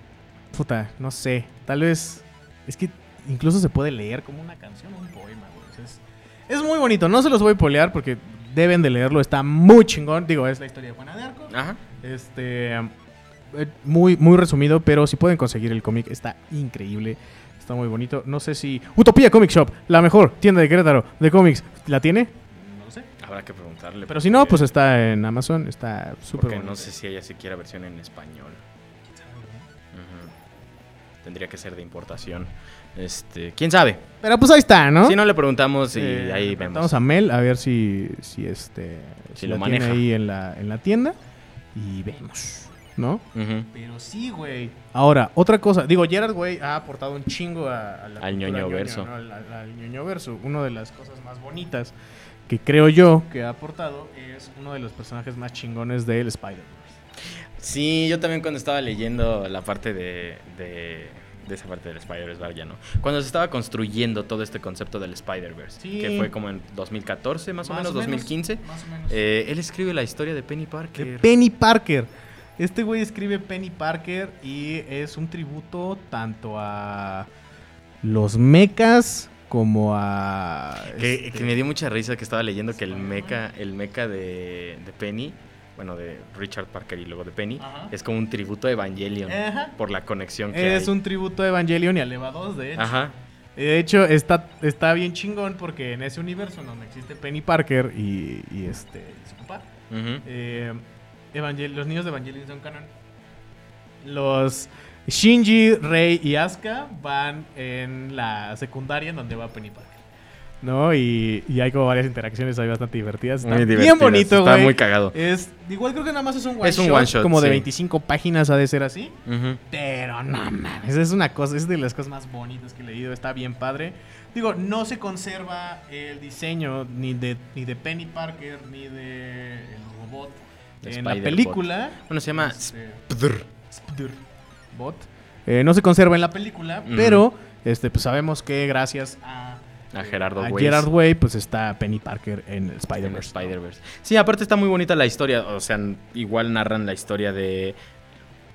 puta, no sé. Tal vez. Es que incluso se puede leer como una canción o un poema, güey. Es, es muy bonito. No se los voy a polear porque deben de leerlo. Está muy chingón. Digo, es la historia de Juana de Arco. Ajá. Este. eh, muy, muy resumido, pero si pueden conseguir el cómic, está increíble. Está muy bonito. No sé si. Utopía Comic Shop, la mejor tienda de Querétaro de cómics. ¿La tiene? No lo sé. Habrá que preguntarle. Pero si no, pues está en Amazon. Está súper Porque bonito. no sé si ella siquiera versión en español. Ujú. Tendría que ser de importación. Este, quién sabe. Pero pues ahí está, ¿no? Si no le preguntamos y Eh, ahí vemos. preguntamos a Mel a ver si, si este Si lo tiene maneja. ahí en la, en la tienda y vemos, ¿no? Pero sí, güey. Ahora, otra cosa. Digo, Gerard, güey, ha aportado un chingo a, a la Al ñoño ñoño, verso. ¿no? Al, al- al ñoño verso. Una de las cosas más bonitas que creo yo que ha aportado es uno de los personajes más chingones del Spider-Man. Sí, yo también cuando estaba leyendo la parte de, de, de esa parte del Spider-Verse, vaya, ¿no? Cuando se estaba construyendo todo este concepto del Spider-Verse, Sí. que fue como en 2014, más, o menos, 2015, Más o menos. eh, él escribe la historia de Penny Parker. De Penny Parker. Este güey escribe Penny Parker y es un tributo tanto a los mechas como a... Que, este, que me dio mucha risa que estaba leyendo que el mecha, el mecha de, de Penny, bueno, de Richard Parker y luego de Penny, Ajá. es como un tributo a Evangelion Ajá. por la conexión que Es hay. un tributo a Evangelion y a Leva 2, de hecho. Ajá. De hecho, está, está bien chingón porque en ese universo donde existe Penny Parker y, y este, y su papá, eh, Evangel- los niños de Evangelion son canon. Los Shinji, Rei y Asuka van en la secundaria en donde va Penny Parker. ¿No? Y, y hay como varias interacciones ahí bastante divertidas. Está Muy bien bonito, Está güey. muy cagado. Es, igual creo que nada más es un one Es un shot, one shot, como de sí. 25 páginas ha de ser así. Pero no mames, es una cosa, es de las cosas más bonitas que he leído, está bien padre. Digo, no se conserva el diseño ni de, ni de Penny Parker ni de el robot De en la película. Bueno, se llama Este, Spdr. Spdr Bot. Eh, no se conserva en la película, pero este, pues sabemos que gracias a, A Gerardo a Weiss. Gerard Way, pues está Penny Parker en Spider-Verse. Sí, aparte está muy bonita la historia. O sea, igual narran la historia de.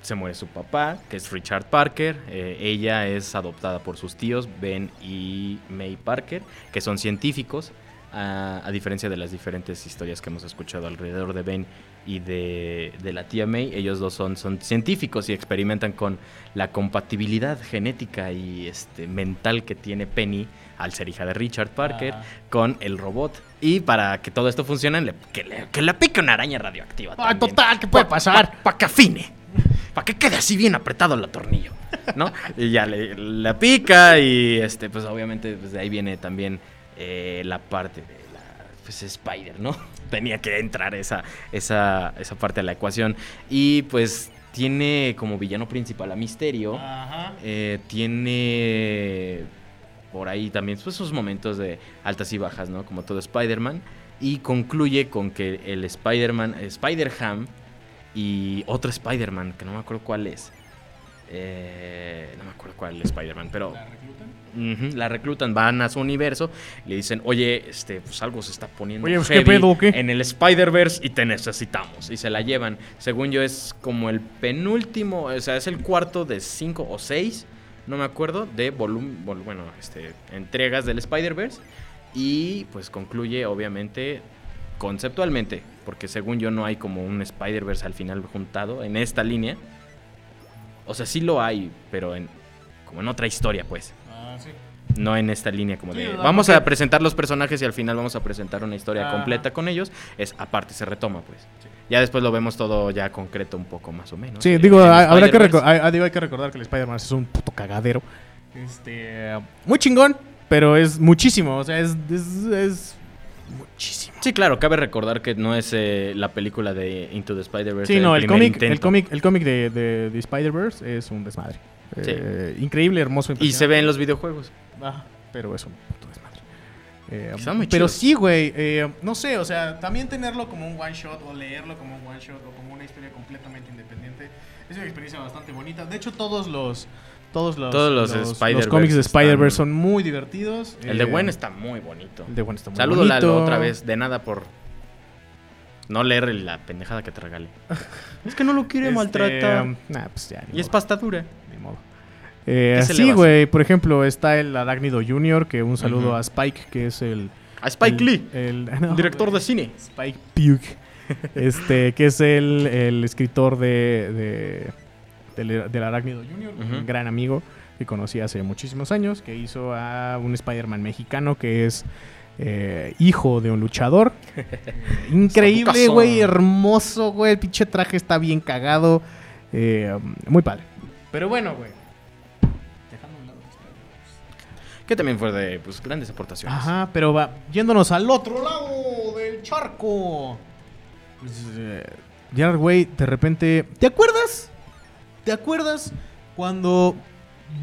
Se muere su papá, que es Richard Parker. eh, ella es adoptada por sus tíos, Ben y May Parker, que son científicos. A, a diferencia de las diferentes historias que hemos escuchado alrededor de Ben y de, de la tía May, ellos dos son, son científicos y experimentan con la compatibilidad genética y este, mental que tiene Penny al ser hija de Richard Parker Ah. con el robot. Y para que todo esto funcione, le- que, le, que le pique una araña radioactiva. También. total, ¿qué puede Pa- pasar? pa- Para que afine. Para que quede así bien apretado el tornillo. ¿No? <laughs> y ya le, la pica y este, pues obviamente pues, de ahí viene también eh, la parte de la pues, Spider, ¿no? <laughs> Tenía que entrar esa, esa, esa parte de la ecuación. Y pues tiene como villano principal a Misterio. Ajá. Eh, tiene por ahí también pues, sus momentos de altas y bajas, ¿no? Como todo Spider-Man. Y concluye con que el Spider-Man, Spider-Ham y otro Spider-Man, que no me acuerdo cuál es. Eh, no me acuerdo cuál es Spider-Man, pero ¿La reclutan? la reclutan, van a su universo, le dicen, oye, este, pues algo se está poniendo Oye, pues, en el Spider-Verse y te necesitamos. Y se la llevan. Según yo, es como el penúltimo, o sea, es el cuarto de cinco o seis, no me acuerdo, de volumen, bueno, este, entregas del Spider-Verse. Y pues concluye, obviamente, conceptualmente, porque según yo no hay como un Spider-Verse al final juntado en esta línea. O sea, sí lo hay, pero en, como en otra historia, pues. Ah, sí. No en esta línea como de vamos a presentar los personajes y al final vamos a presentar una historia Ajá. completa con ellos. Es aparte, se retoma, pues. Ya después lo vemos todo ya concreto un poco más o menos. Sí, Eh, digo, hay- habrá que, hay, digo, hay que recordar que el Spider-Man es un puto cagadero. Este, muy chingón, pero es muchísimo, o sea, es, es, es muchísimo. Sí, claro, cabe recordar que no es eh, la película de Into the Spider-Verse. Sí, no, el cómic, el cómic, el cómic de, de, de Spider-Verse es un desmadre. Sí. Eh, increíble, hermoso. Y se ve en los videojuegos. Ah, pero es un puto desmadre. Eh, muy pero chidos. sí, güey, eh, no sé, o sea, también tenerlo como un one shot o leerlo como un one shot o como una historia completamente independiente es una experiencia bastante bonita. De hecho, todos los todos los, Todos los los, cómics de Spider-Verse son muy divertidos. El de Gwen está muy bonito. el de Gwen está muy Saludo bonito. Otra vez, de nada por no leer la pendejada que te regale. <laughs> es que no lo quiere Este, maltratar. nah, pues ya, Y es pasta dura. Eh, ¿Qué se le sí, va a güey, por ejemplo, está el Arácnido Junior, que un saludo a Spike, que es el... A Spike el- Lee, el- <laughs> no, director de cine. Spike Pugh, este, que es el, el escritor de, de- del, del Arácnido Junior, Ujú. un gran amigo que conocí hace muchísimos años, que hizo a un Spider-Man mexicano que es eh, hijo de un luchador. <laughs> Increíble, güey, hermoso, güey, el pinche traje está bien cagado, eh, muy padre. Pero bueno, güey. Que también fue de pues, grandes aportaciones. Ajá, pero va yéndonos al otro lado del charco. Pues, eh, Gerard Way, de repente. ¿Te acuerdas? ¿Te acuerdas cuando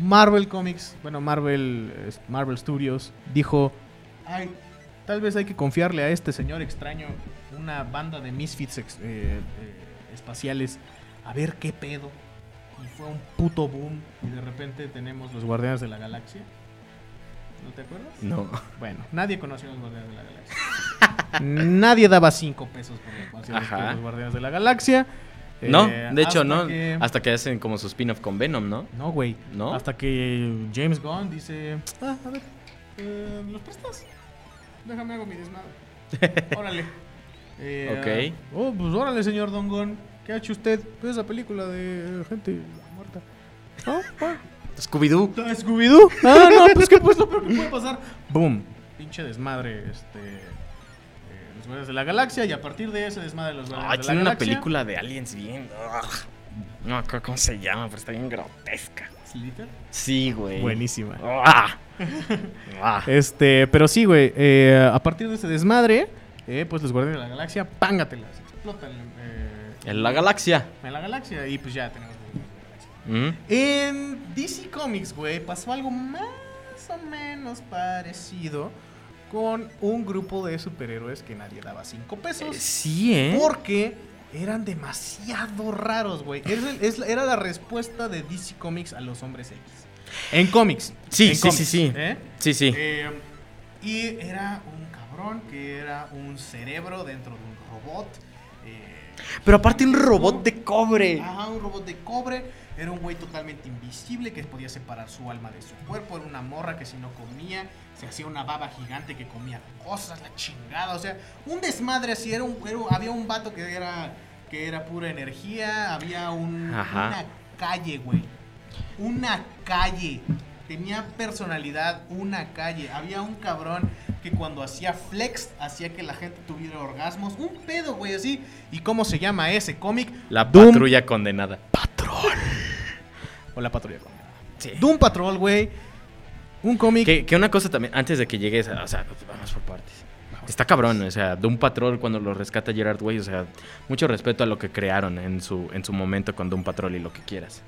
Marvel Comics, bueno, Marvel, Marvel Studios, dijo: Ay, tal vez hay que confiarle a este señor extraño una banda de misfits eh, eh, espaciales a ver qué pedo? Y fue un puto boom. Y de repente tenemos los Guardianes de la Galaxia. ¿No te acuerdas? No. Bueno, nadie conoció a los Guardianes de la Galaxia. <laughs> nadie daba 5 pesos por los Guardianes- de la Galaxia. No, Eh, de hecho, hasta no. que- Hasta que hacen como su spin-off con Venom, ¿no? No, güey. ¿No? Hasta que James Gunn dice: Ah, a ver, eh, ¿los prestas? Déjame hago mi desmadre. <laughs> Órale. Eh, Oh, pues órale, señor Don Gunn. ¿Qué ha hecho usted? Pues esa película de gente muerta. ¿No? Bueno. Scooby-Doo. ¿Está Scooby-Doo? Ah, no, pues que pues lo peor que puede pasar. Boom. Pinche desmadre, este. eh, los Guardianes de la Galaxia. Y a partir de ese desmadre de los Guardianes Ah, de la tiene una Galaxia. película de aliens bien. ugh. No me acuerdo cómo se llama, pero está bien grotesca. Slither. Sí, güey. Buenísima. <laughs> Este, pero sí, güey. eh, a partir de ese desmadre, eh, pues los Guardianes de la Galaxia, pángatelas. Explotan eh, En la galaxia. en la galaxia. Y pues ya tenemos ¿Mm? En DC Comics, güey, pasó algo más o menos parecido con un grupo de superhéroes que nadie daba 5 Eh, pesos. Sí, ¿eh? Porque eran demasiado raros, güey. Era la respuesta de DC Comics a los hombres X. En cómics. Sí, En sí, cómics, sí, sí. ¿eh? Sí, sí. Eh, y era un cabrón que era un cerebro dentro de un robot. eh, Pero aparte un robot de cobre. Ajá, un robot de cobre. Era un güey totalmente invisible que podía separar su alma de su cuerpo. Era una morra que si no comía, se hacía una baba gigante que comía cosas, la chingada. O sea, un desmadre así. Era un, era- había un vato que era, que era pura energía. Había un, una calle, güey. Una calle. Tenía personalidad, una calle. Había un cabrón que cuando hacía flex hacía que la gente tuviera orgasmos. Un pedo, güey, así. ¿Y cómo se llama ese cómic? La Doom patrulla condenada. O la patrulla condenada. Sí. Doom Patrol, güey. Un cómic. Que, que una cosa también, antes de que llegues, a, o sea, vamos por partes. Está cabrón, o sea, un patrol cuando lo rescata Gerard Way, o sea, mucho respeto a lo que crearon en su, en su momento con Doom Patrol y lo que quieras.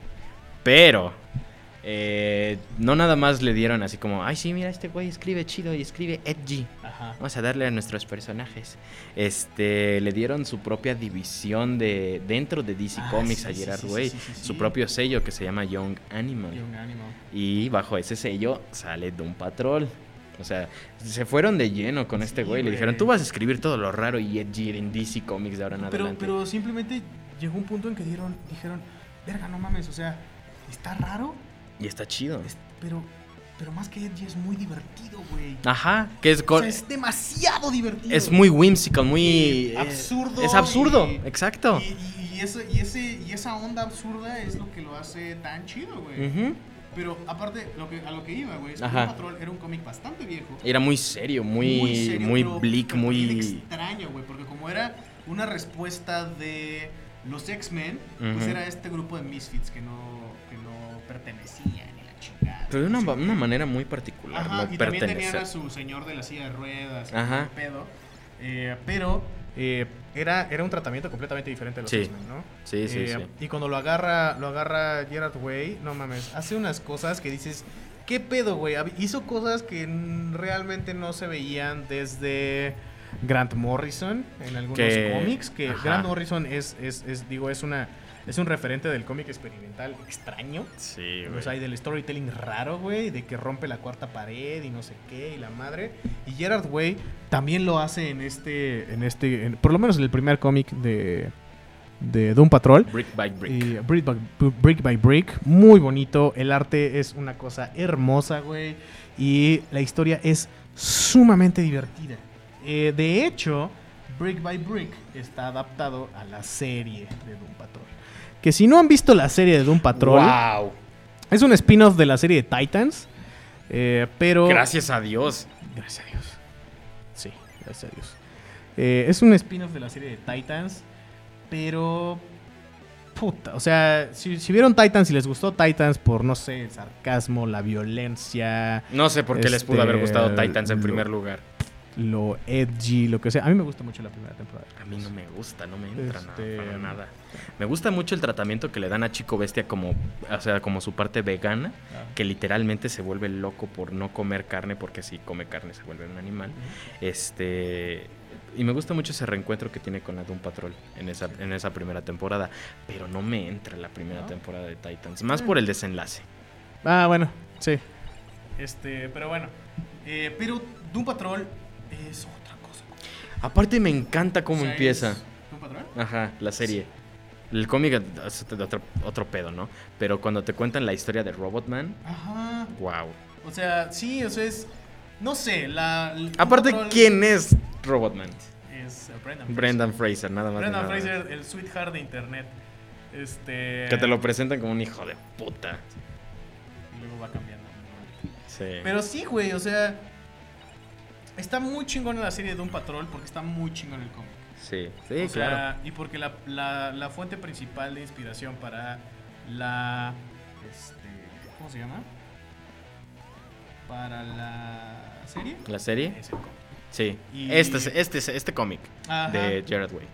Pero, eh, no nada más le dieron así como, ay, sí, mira, este güey escribe chido y escribe edgy. Ajá. Vamos a darle a nuestros personajes. Este, le dieron su propia división de dentro de DC Ah, Comics sí, a Gerard sí, Way, sí, su propio sello que se llama Young Animal. Young Animal. Y bajo ese sello sale Doom Patrol. O sea, se fueron de lleno con este güey. Le dijeron, tú vas a escribir todo lo raro y edgy en DC Comics de ahora en Pero, adelante. pero simplemente llegó un punto en que dieron, dijeron, verga, no mames, o sea, está raro, Y está chido. es- pero, pero más que edgy es muy divertido, güey. Ajá, que es, O co- sea, es demasiado divertido. es muy whimsical, muy... Eh, absurdo. Es absurdo, y- exacto. Y, ese, y, ese, y esa onda absurda es lo que lo hace tan chido, güey. Pero aparte, lo que, a lo que iba, güey, es que Ajá. Doom Patrol era un cómic bastante viejo. Era muy serio, muy, muy, serio, pero- bleak, pero bien muy... extraño, güey, porque como era una respuesta de los X-Men, pues era este grupo de misfits que no, que no pertenecían ni la chingada. Pero de una, manera muy particular, Ajá, no y también tenían a su señor de la silla de ruedas, Ajá. pedo. Eh, pero eh, era, era un tratamiento completamente diferente de los Sí. X-Men, ¿no? Sí, sí, Eh, sí. Y cuando lo agarra, lo agarra Gerard Way, no mames, hace unas cosas que dices, ¿Qué pedo, güey? Hizo cosas que realmente no se veían desde Grant Morrison en algunos Que- cómics. Que ajá. Grant Morrison es, es, es, digo, es una es un referente del cómic experimental extraño. Sí, O sea, y del storytelling raro, güey, de que rompe la cuarta pared y no sé qué, y la madre. Y Gerard Way también lo hace en este, en este, en- por lo menos en el primer cómic de, de Doom Patrol. Brick by brick. Y brick, by, brick by Brick, muy bonito. El arte es una cosa hermosa, güey. Y la historia es sumamente divertida. Eh, de hecho, Brick by Brick está adaptado a la serie de Doom Patrol. Que si no han visto la serie de Doom Patrol, ¡Wow! es un spin-off de la serie de Titans. eh, pero. Gracias a Dios. Gracias a Dios. Sí, gracias a Dios. Eh, es un spin-off de la serie de Titans, pero... Puta, o sea, si, si vieron Titans y les gustó Titans por, no sé, el sarcasmo, la violencia, No sé por qué les pudo haber Este, gustado Titans en lo- primer lugar. Lo edgy, lo que sea. A mí me gusta mucho la primera temporada. A mí no me gusta, no me entra Este, nada, para nada. Me gusta mucho el tratamiento que le dan a Chico Bestia como, o sea, como su parte vegana, que literalmente se vuelve loco por no comer carne, porque si come carne se vuelve un animal. Este y me gusta mucho ese reencuentro que tiene con la Doom Patrol en esa, en esa primera temporada, pero no me entra la primera ¿No? temporada de Titans, más Ah. por el desenlace. Ah, bueno, sí. Este, pero bueno. Eh, pero Doom Patrol es otra cosa. Aparte me encanta cómo O sea, empieza. ¿Doom Patrol? Ajá, la serie. El cómic es otro, otro pedo, ¿no? Pero cuando te cuentan la historia de Robotman, Ajá. wow. O sea, sí, o sea, es. No sé, la. Aparte, ¿quién es Robotman? Es uh, Brendan Fraser. Brendan Fraser, nada más. Brendan nada Fraser, el sweetheart de internet. Este. Que te lo presentan como un hijo de puta. Y luego va cambiando. Sí. Pero sí, güey, o sea. Está muy chingón en la serie de Doom Patrol porque está muy chingón el cómic. sí, sí, O sea, claro. y porque la, la- la fuente principal de inspiración para la. Este, ¿Cómo se llama? Para la serie. ¿La serie? Es el cómic. Sí. Y- Este, es- este, es- este cómic Ajá. de Jared Way.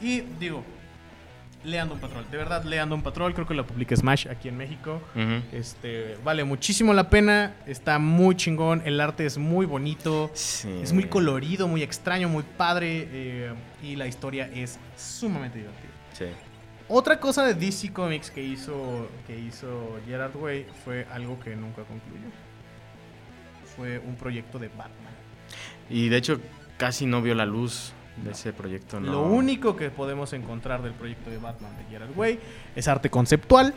Y digo, lean Doom Patrol. De verdad, lean Doom Patrol. Creo que lo publica Smash aquí en México. Este, vale muchísimo la pena. Está muy chingón. El arte es muy bonito. Sí. Es muy colorido, muy extraño, muy padre. eh, y la historia es sumamente divertida. Sí. Otra cosa de DC Comics que hizo, que hizo Gerard Way fue algo que nunca concluyó. Fue un proyecto de Batman. Y de hecho, casi no vio la luz de ese proyecto. No. Lo único que podemos encontrar del proyecto de Batman de Gerard Way es arte conceptual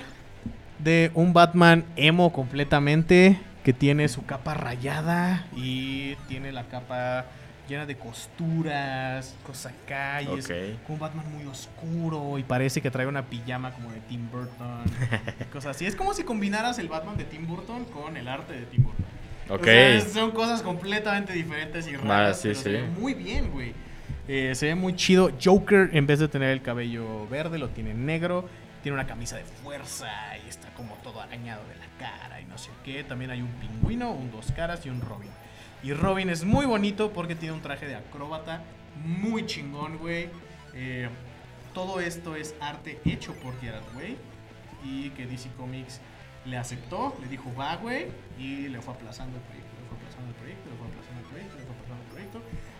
de un Batman emo completamente que tiene su capa rayada y tiene la capa llena de costuras, cosas acá y es Ok. un Batman muy oscuro y parece que trae una pijama como de Tim Burton, y <laughs> cosas así. Es como si combinaras el Batman de Tim Burton con el arte de Tim Burton. O sea, son cosas completamente diferentes y raras, sí, pero sí. se ve muy bien, güey. Eh, se ve muy chido. Joker, en vez de tener el cabello verde, lo tiene negro. Tiene una camisa de fuerza y está como todo arañado de la cara y no sé qué. También hay un pingüino, un dos caras y un Robin. Y Robin es muy bonito porque tiene un traje de acróbata muy chingón, güey. Eh, todo esto es arte hecho por Gerard Way y que DC Comics le aceptó, le dijo va, güey, y le fue aplazando el proyecto,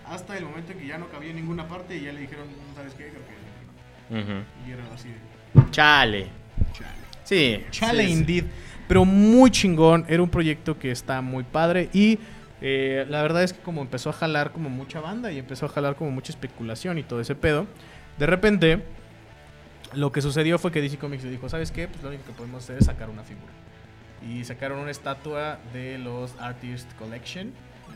hasta el momento en que ya no cabía en ninguna parte y ya le dijeron, ¿sabes qué? Creo que no". Ujú. Y era así de, Chale. chale. Sí. Chale sí, sí. indeed. Pero muy chingón. Era un proyecto que está muy padre. Y eh, la verdad es que como empezó a jalar como mucha banda y empezó a jalar como mucha especulación y todo ese pedo. De repente, lo que sucedió fue que DC Comics le dijo, ¿sabes qué? Pues lo único que podemos hacer es sacar una figura. Y sacaron una estatua de los Artist Collection.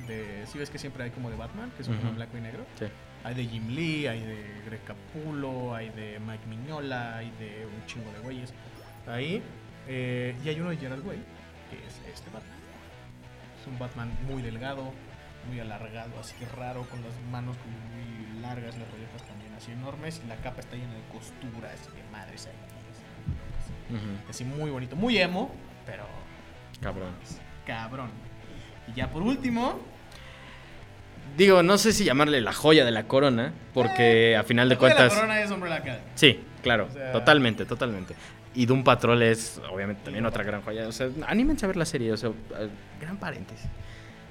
De, si ves que siempre hay como de Batman, que como en Ujú. blanco y negro. Sí. Hay de Jim Lee, hay de Greg Capullo, hay de Mike Mignola, hay de un chingo de güeyes. Ahí. eh, y hay uno de Gerard Way, que es este Batman. Es un Batman muy delgado, muy alargado, así raro, con las manos como muy largas, las rolletas también así enormes, y la capa está llena de costuras y de madres ahí. Así muy bonito, muy emo, pero Cabrón. cabrón. Y ya por último, Digo, no sé si llamarle la joya de la corona, porque a final de la cuentas. la corona es Umbrella Academy. Sí, claro, O sea- totalmente, totalmente. Y Doom Patrol es, obviamente, también otra gran joya. O sea, anímense a ver la serie, o sea, eh, gran paréntesis.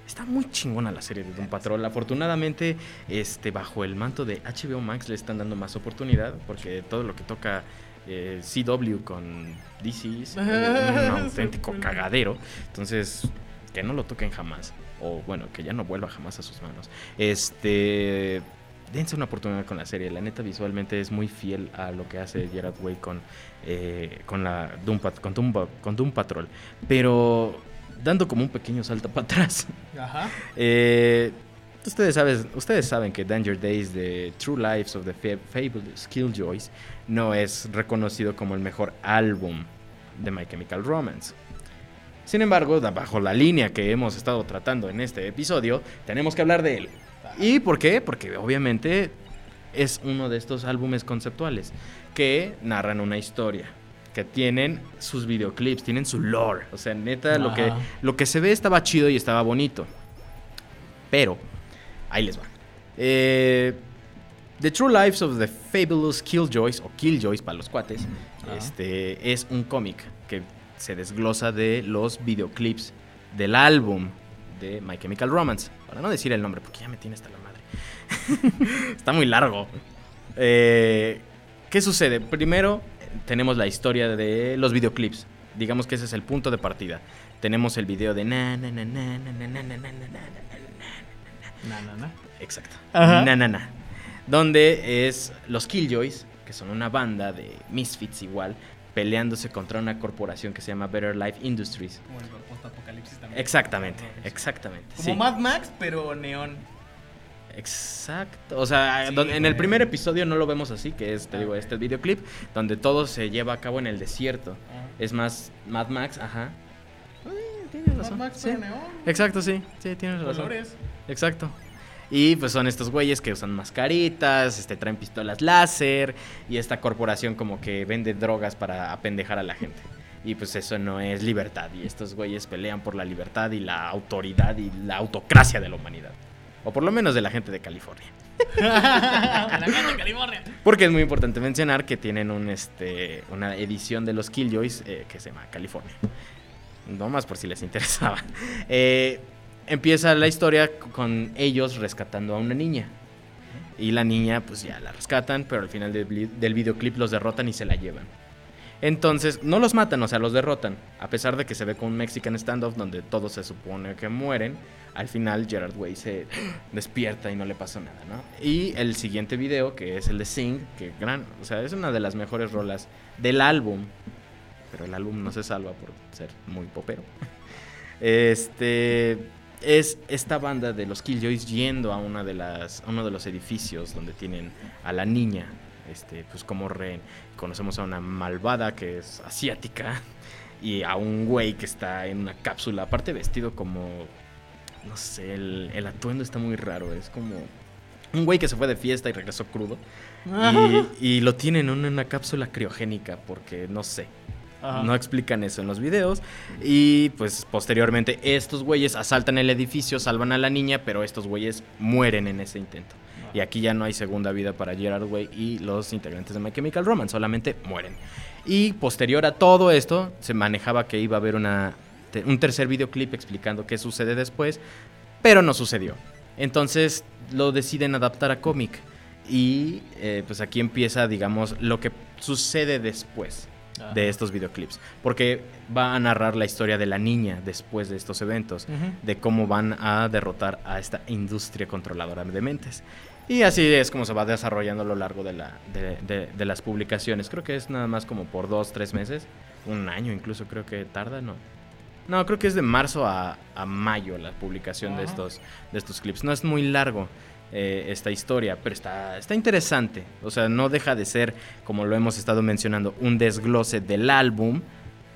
Está muy chingona la serie de Doom Patrol. Afortunadamente, este, bajo el manto de HBO Max le están dando más oportunidad, porque todo lo que toca eh, CW con DC es eh, <laughs> un auténtico cagadero. Entonces, que no lo toquen jamás. O bueno, que ya no vuelva jamás a sus manos. Este dense una oportunidad con la serie. La neta, visualmente es muy fiel a lo que hace Gerard Way con, eh, con, la Doom, Pat- con, Doom, con Doom Patrol. Pero dando como un pequeño salto para atrás. Ajá. <laughs> Eh, ustedes, saben, ustedes saben que Danger Days de True Lives of the Fa- Fabulous Killjoys no es reconocido como el mejor álbum de My Chemical Romance. Sin embargo, bajo la línea que hemos estado tratando en este episodio, tenemos que hablar de él. ¿Y por qué? Porque obviamente es uno de estos álbumes conceptuales que narran una historia, que tienen sus videoclips, tienen su lore. O sea, neta, lo que, lo que se ve estaba chido y estaba bonito. Pero, ahí les va. Eh, the True Lives of the Fabulous Killjoys, o Killjoys para los cuates, Ajá. este, es un cómic que se desglosa de los videoclips del álbum de My Chemical Romance. Para no decir el nombre, porque ya me tiene hasta la madre. Está muy largo. Eh, ¿Qué sucede? Primero, tenemos la historia de los videoclips. Digamos que ese es el punto de partida. Tenemos el video de na na na na na na na na na na na Na, na, na. Exacto. Na, na, na. Donde es los Killjoys, que son una banda de misfits igual, peleándose contra una corporación que se llama Better Life Industries. Bueno, post-apocalipsis también. Exactamente, exactamente. Como sí. Mad Max, pero neón. Exacto. O sea, Sí, en el primer episodio no lo vemos así, que es, te Ah, digo, este videoclip, donde todo se lleva a cabo en el desierto. Ah. Es más Mad Max, ajá. Ay, tienes Mad razón. Max, sí. pero neón. Exacto, sí, sí, tienes razón. Colores. Exacto. Y pues son estos güeyes que usan mascaritas, este, traen pistolas láser y esta corporación como que vende drogas para apendejar a la gente. Y pues eso no es libertad. Y estos güeyes pelean por la libertad y la autoridad y la autocracia de la humanidad. O por lo menos de la gente de California. <laughs> La gente de California. Porque es muy importante mencionar que tienen un, este, una edición de los Killjoys eh, que se llama California. No más por si les interesaba. Eh, empieza la historia con ellos rescatando a una niña. Y la niña, pues ya la rescatan, pero al final del, videoclip los derrotan y se la llevan. Entonces, no los matan, o sea, los derrotan. A pesar de que se ve con un Mexican standoff donde todos se supone que mueren, al final Gerard Way se <gasps> despierta y no le pasa nada, ¿no? Y el siguiente video, que es el de Sing, que gran, o sea, es una de las mejores rolas del álbum, pero el álbum no se salva por ser muy popero. <laughs> Este es esta banda de los Killjoys yendo a una de las a uno de los edificios donde tienen a la niña este pues como rehén. Conocemos a una malvada que es asiática y a un güey que está en una cápsula, aparte vestido como no sé, el, el atuendo está muy raro, es como un güey que se fue de fiesta y regresó crudo y, <laughs> y lo tienen en una cápsula criogénica porque no sé, Ajá. no explican eso en los videos. Y pues posteriormente estos güeyes asaltan el edificio, salvan a la niña, pero estos güeyes mueren en ese intento. Y aquí ya no hay segunda vida para Gerard Way y los integrantes de My Chemical Romance, solamente mueren. Y posterior a todo esto, se manejaba que iba a haber una, te- un tercer videoclip explicando qué sucede después, pero no sucedió. Entonces lo deciden adaptar a cómic. Y eh, pues aquí empieza, digamos, lo que sucede después Ajá. de estos videoclips. Porque va a narrar la historia de la niña después de estos eventos. De cómo van a derrotar a esta industria controladora de mentes. Y así es como se va desarrollando a lo largo de, la, de, de- de las publicaciones. Creo que es nada más como por dos, tres meses. Un año incluso creo que tarda, ¿no? No, creo que es de marzo a, a mayo la publicación de Ajá. estos, de estos clips. No es muy largo eh, esta historia, pero está, está interesante. O sea, no deja de ser, como lo hemos estado mencionando, un desglose del álbum.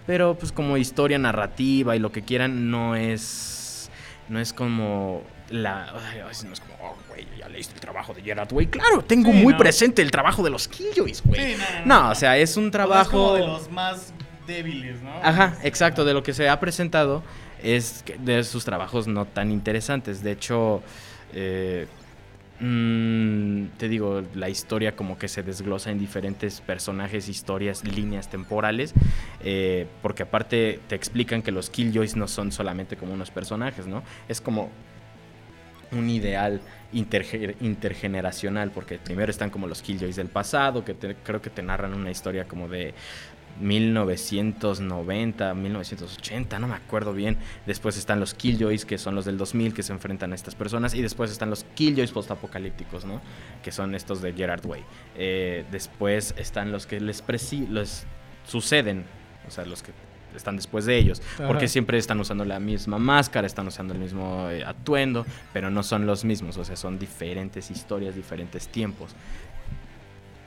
Pero pues como historia narrativa y lo que quieran, no es. No es como la. ay, no es como, oh, güey, ya leíste el trabajo de Gerard Way. Claro, tengo Sí, muy no. presente el trabajo de los Killjoys, güey. Sí, no, no, no, o sea, es un O sea, es trabajo. como de los más débiles, ¿no? Ajá, exacto, de lo que se ha presentado es de sus trabajos no tan interesantes. De hecho, eh, mm, te digo, la historia como que se desglosa en diferentes personajes, historias, líneas temporales, eh, porque aparte te explican que los Killjoys no son solamente como unos personajes, ¿no? Es como un ideal interge- intergeneracional, porque primero están como los Killjoys del pasado, que creo que te narran una historia como de 1990, 1980, no me acuerdo bien. Después están los Killjoys, que son los del 2000, que se enfrentan a estas personas. Y después están los Killjoys postapocalípticos, ¿no? Que son estos de Gerard Way. Eh, después están los que les, les suceden, o sea, los que están después de ellos. Porque siempre están usando la misma máscara, están usando el mismo eh, atuendo, pero no son los mismos. O sea, son diferentes historias, diferentes tiempos.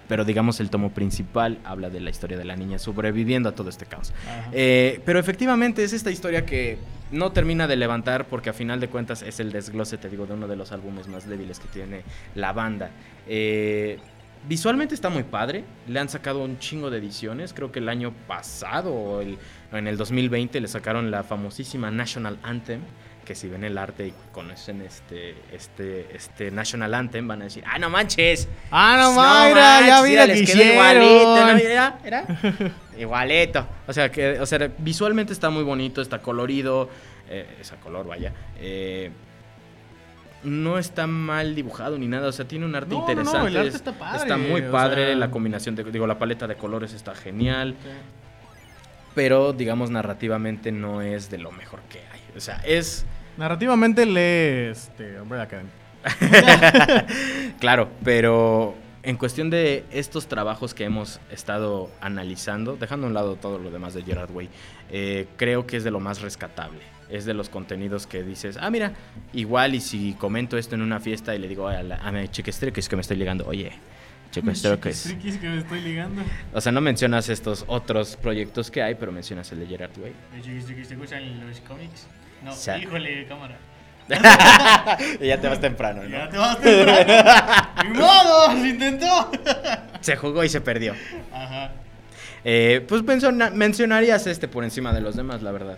Pero digamos el tomo principal habla de la historia de la niña sobreviviendo a todo este caos. Eh, pero efectivamente es esta historia que no termina de levantar porque a final de cuentas es el desglose, te digo, de uno de los álbumes más débiles que tiene la banda. Eh, visualmente está muy padre, le han sacado un chingo de ediciones, creo que el año pasado o el- o en el 2020 le sacaron la famosísima National Anthem. Que si ven el arte y conocen este, este, este National Anthem, van a decir, ¡ah, no manches! Ah, no, Mayra, ya manches, mira les que quedó igualito, ¿no? Mira, era <laughs> igualito. O sea, que, o sea, visualmente está muy bonito, está colorido, eh, es a color, vaya. eh, no está mal dibujado ni nada, o sea, tiene un arte No, no, no, interesante. el arte es- está padre, está muy padre, sea- la combinación de, digo, la paleta de colores está genial, pero digamos narrativamente no es de lo mejor que hay. O sea, es Narrativamente lee este, Umbrella Academy. <laughs> Claro, pero en cuestión de estos trabajos que hemos estado analizando, dejando a un lado todo lo demás de Gerard Way, eh, creo que es de lo más rescatable. Es de los contenidos que dices, ah, mira, igual y si comento esto en una fiesta y le digo a, la, a mi chiquestre que es que me estoy ligando, oye, chiquestre que es... Chiquis que me estoy ligando. O sea, no mencionas estos otros proyectos que hay, pero mencionas el de Gerard Way. Chiquis, chiquis, ¿te gustan los cómics? No, híjole, cámara. y <laughs> ya te vas temprano, ¿no? Ya te vas temprano. <laughs> ¡Ni modo! ¡Se intentó! Se jugó y se perdió. Ajá. Eh, pues menciona- mencionarías este por encima de los demás, la verdad.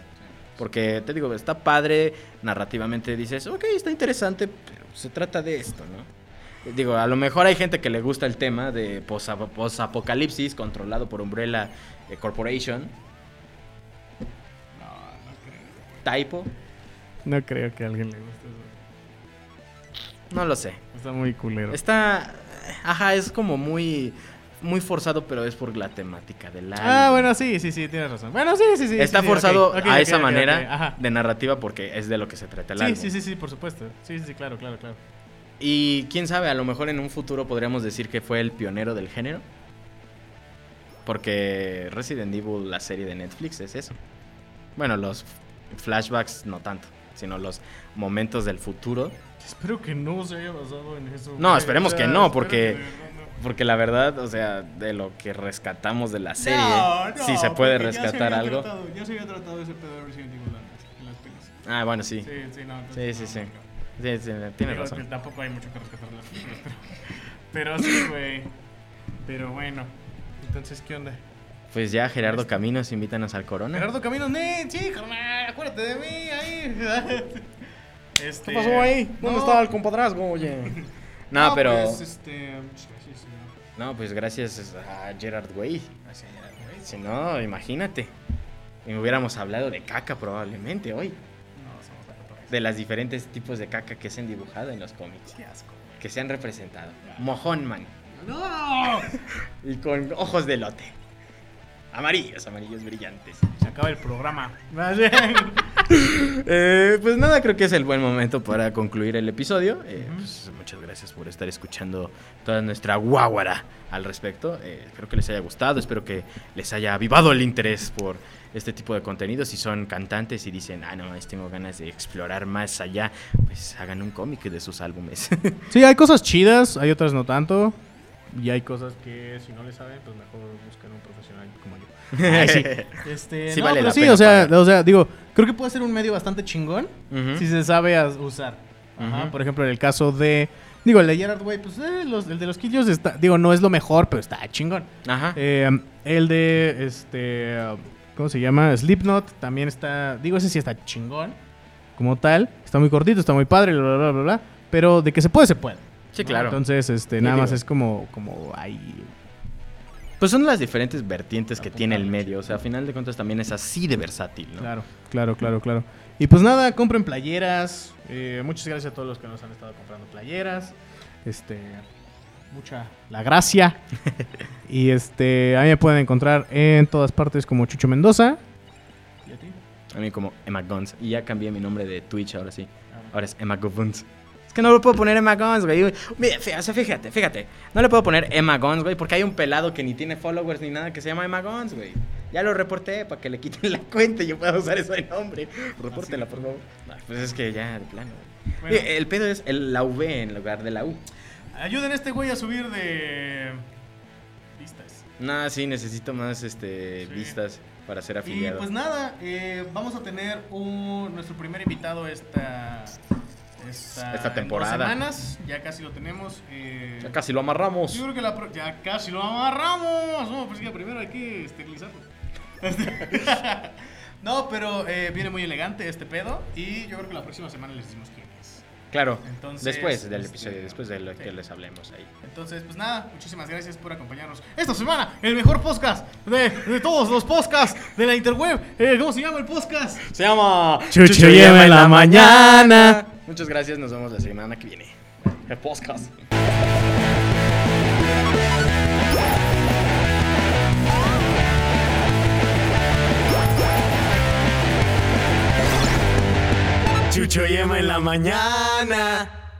Porque te digo, está padre, narrativamente dices, ok, está interesante, pero se trata de esto, ¿no? Digo, a lo mejor hay gente que le gusta el tema de posa- posapocalipsis controlado por Umbrella eh, Corporation. Typo, No creo que a alguien le guste eso. no lo sé. Está muy culero. Está, ajá, es como muy, muy forzado, pero es por la temática del Ah, álbum. bueno, sí, sí, sí, tienes razón. Bueno, sí, sí, sí. Está sí, forzado a esa manera de narrativa porque es de lo que se trata el Sí, álbum. sí, sí, sí, por supuesto. Sí, sí, sí, claro, claro, claro. Y quién sabe, a lo mejor en un futuro podríamos decir que fue el pionero del género. Porque Resident Evil, la serie de Netflix, es eso. Bueno, los flashbacks no tanto, sino los momentos del futuro. Espero que no se haya basado en eso. No, esperemos O sea, que no, porque- que de. Porque la verdad, o sea, de lo que rescatamos de la serie, No, no, si se puede porque ya se rescatar algo. tratado- ya se había tratado ese pedo de Resident Evil antes, en las pelis. Ah, bueno, sí. Sí, sí, no. Sí, entonces sí, sí. no, no. Sí, sí, tienes razón. que Tampoco hay mucho que rescatar en las películas, pero... <laughs> Pero sí, güey. Pero bueno. Entonces, ¿qué onda? Pues ya, Gerardo Caminos, invítanos al Corona. Gerardo Caminos, ¡nee! Sí, carnal, acuérdate de mí, ahí. <laughs> Este, ¿Qué pasó ahí? ¿Dónde no, estaba el compadrazgo, oye? <laughs> No, pero... Pues, este... No, pues gracias a Gerard Way. Gracias, Gerard, güey. Si no, imagínate. Y hubiéramos hablado de caca probablemente hoy. No, somos la. De las diferentes tipos de caca que se han dibujado en los cómics. Qué asco, güey. Que se han representado. Mojón Man. ¡No! Y con ojos de lote. Amarillos, amarillos brillantes. Se acaba el programa. <laughs> Eh, pues nada, creo que es el buen momento para concluir el episodio. Eh, pues, muchas gracias por estar escuchando toda nuestra guaguara al respecto. Eh, espero que les haya gustado, espero que les haya avivado el interés por este tipo de contenido. Si son cantantes y dicen, ah, no, tengo ganas de explorar más allá, pues hagan un cómic de sus álbumes. Sí, hay cosas chidas, hay otras no tanto. Y hay cosas que si no le saben, pues mejor busquen un profesional como yo. <laughs> Ay, sí. <laughs> Este, Sí no, vale pero la sí, pena o sea, pagar. o sea, digo, creo que puede ser un medio bastante chingón si se sabe usar. Ajá. Por ejemplo, en el caso de, digo, el de Gerard Way, pues eh, los- el de los Killos está, digo, no es lo mejor, pero está chingón. Ajá. Eh, el de, este, ¿cómo se llama? Slipknot también está, digo, ese sí está chingón, como tal. Está muy cortito, está muy padre, bla, bla, bla, bla, bla. Pero de que se puede, se puede. Sí, claro. Entonces, este, nada más digo- es como, como ahí. Pues son las diferentes vertientes que tiene el medio. O sea, a final de cuentas también es así de versátil, ¿no? Claro, claro, claro, claro. Y pues nada, compren playeras. Eh, muchas gracias a todos los que nos han estado comprando playeras. Este, mucha la gracia. <laughs> y este, a mí me pueden encontrar en todas partes como Chucho Mendoza. ¿Y a ti? A mí como Emma Guns. Y ya cambié mi nombre de Twitch ahora sí. Ahora es Emma Guns. Es que no le puedo poner Emma Guns, güey. O sea, fíjate, fíjate. No le puedo poner Emma Guns, güey, porque hay un pelado que ni tiene followers ni nada que se llama Emma Guns, güey. Ya lo reporté para que le quiten la cuenta y yo pueda usar ese nombre. Repórtela, por favor. No, pues es que ya, de plano. güey. Bueno. Eh, El pedo es el, la V en lugar de la U. Ayuden a este güey a subir de vistas. No, sí, necesito más este, Sí. vistas para ser Y afiliado. pues nada, eh, vamos a tener un, nuestro primer invitado esta, esta, Esta en temporada. dos semanas. Ya casi lo tenemos. eh, Ya casi lo amarramos. Yo creo que la pro- ya casi lo amarramos. No, pues que primero hay que esterilizarlo. Este- <laughs> no, pero eh, viene muy elegante este pedo. Y yo creo que la próxima semana les decimos es. Claro, Entonces, después del este, episodio, después de lo sí. que les hablemos ahí. Entonces, pues nada, muchísimas gracias por acompañarnos esta semana. El mejor podcast de, de todos los podcasts de la interweb. Eh, ¿Cómo se llama el podcast? Se llama Chucho y Emma en la mañana. Muchas gracias, nos vemos la semana que viene. El podcast. Chucho y Emma en la mañana.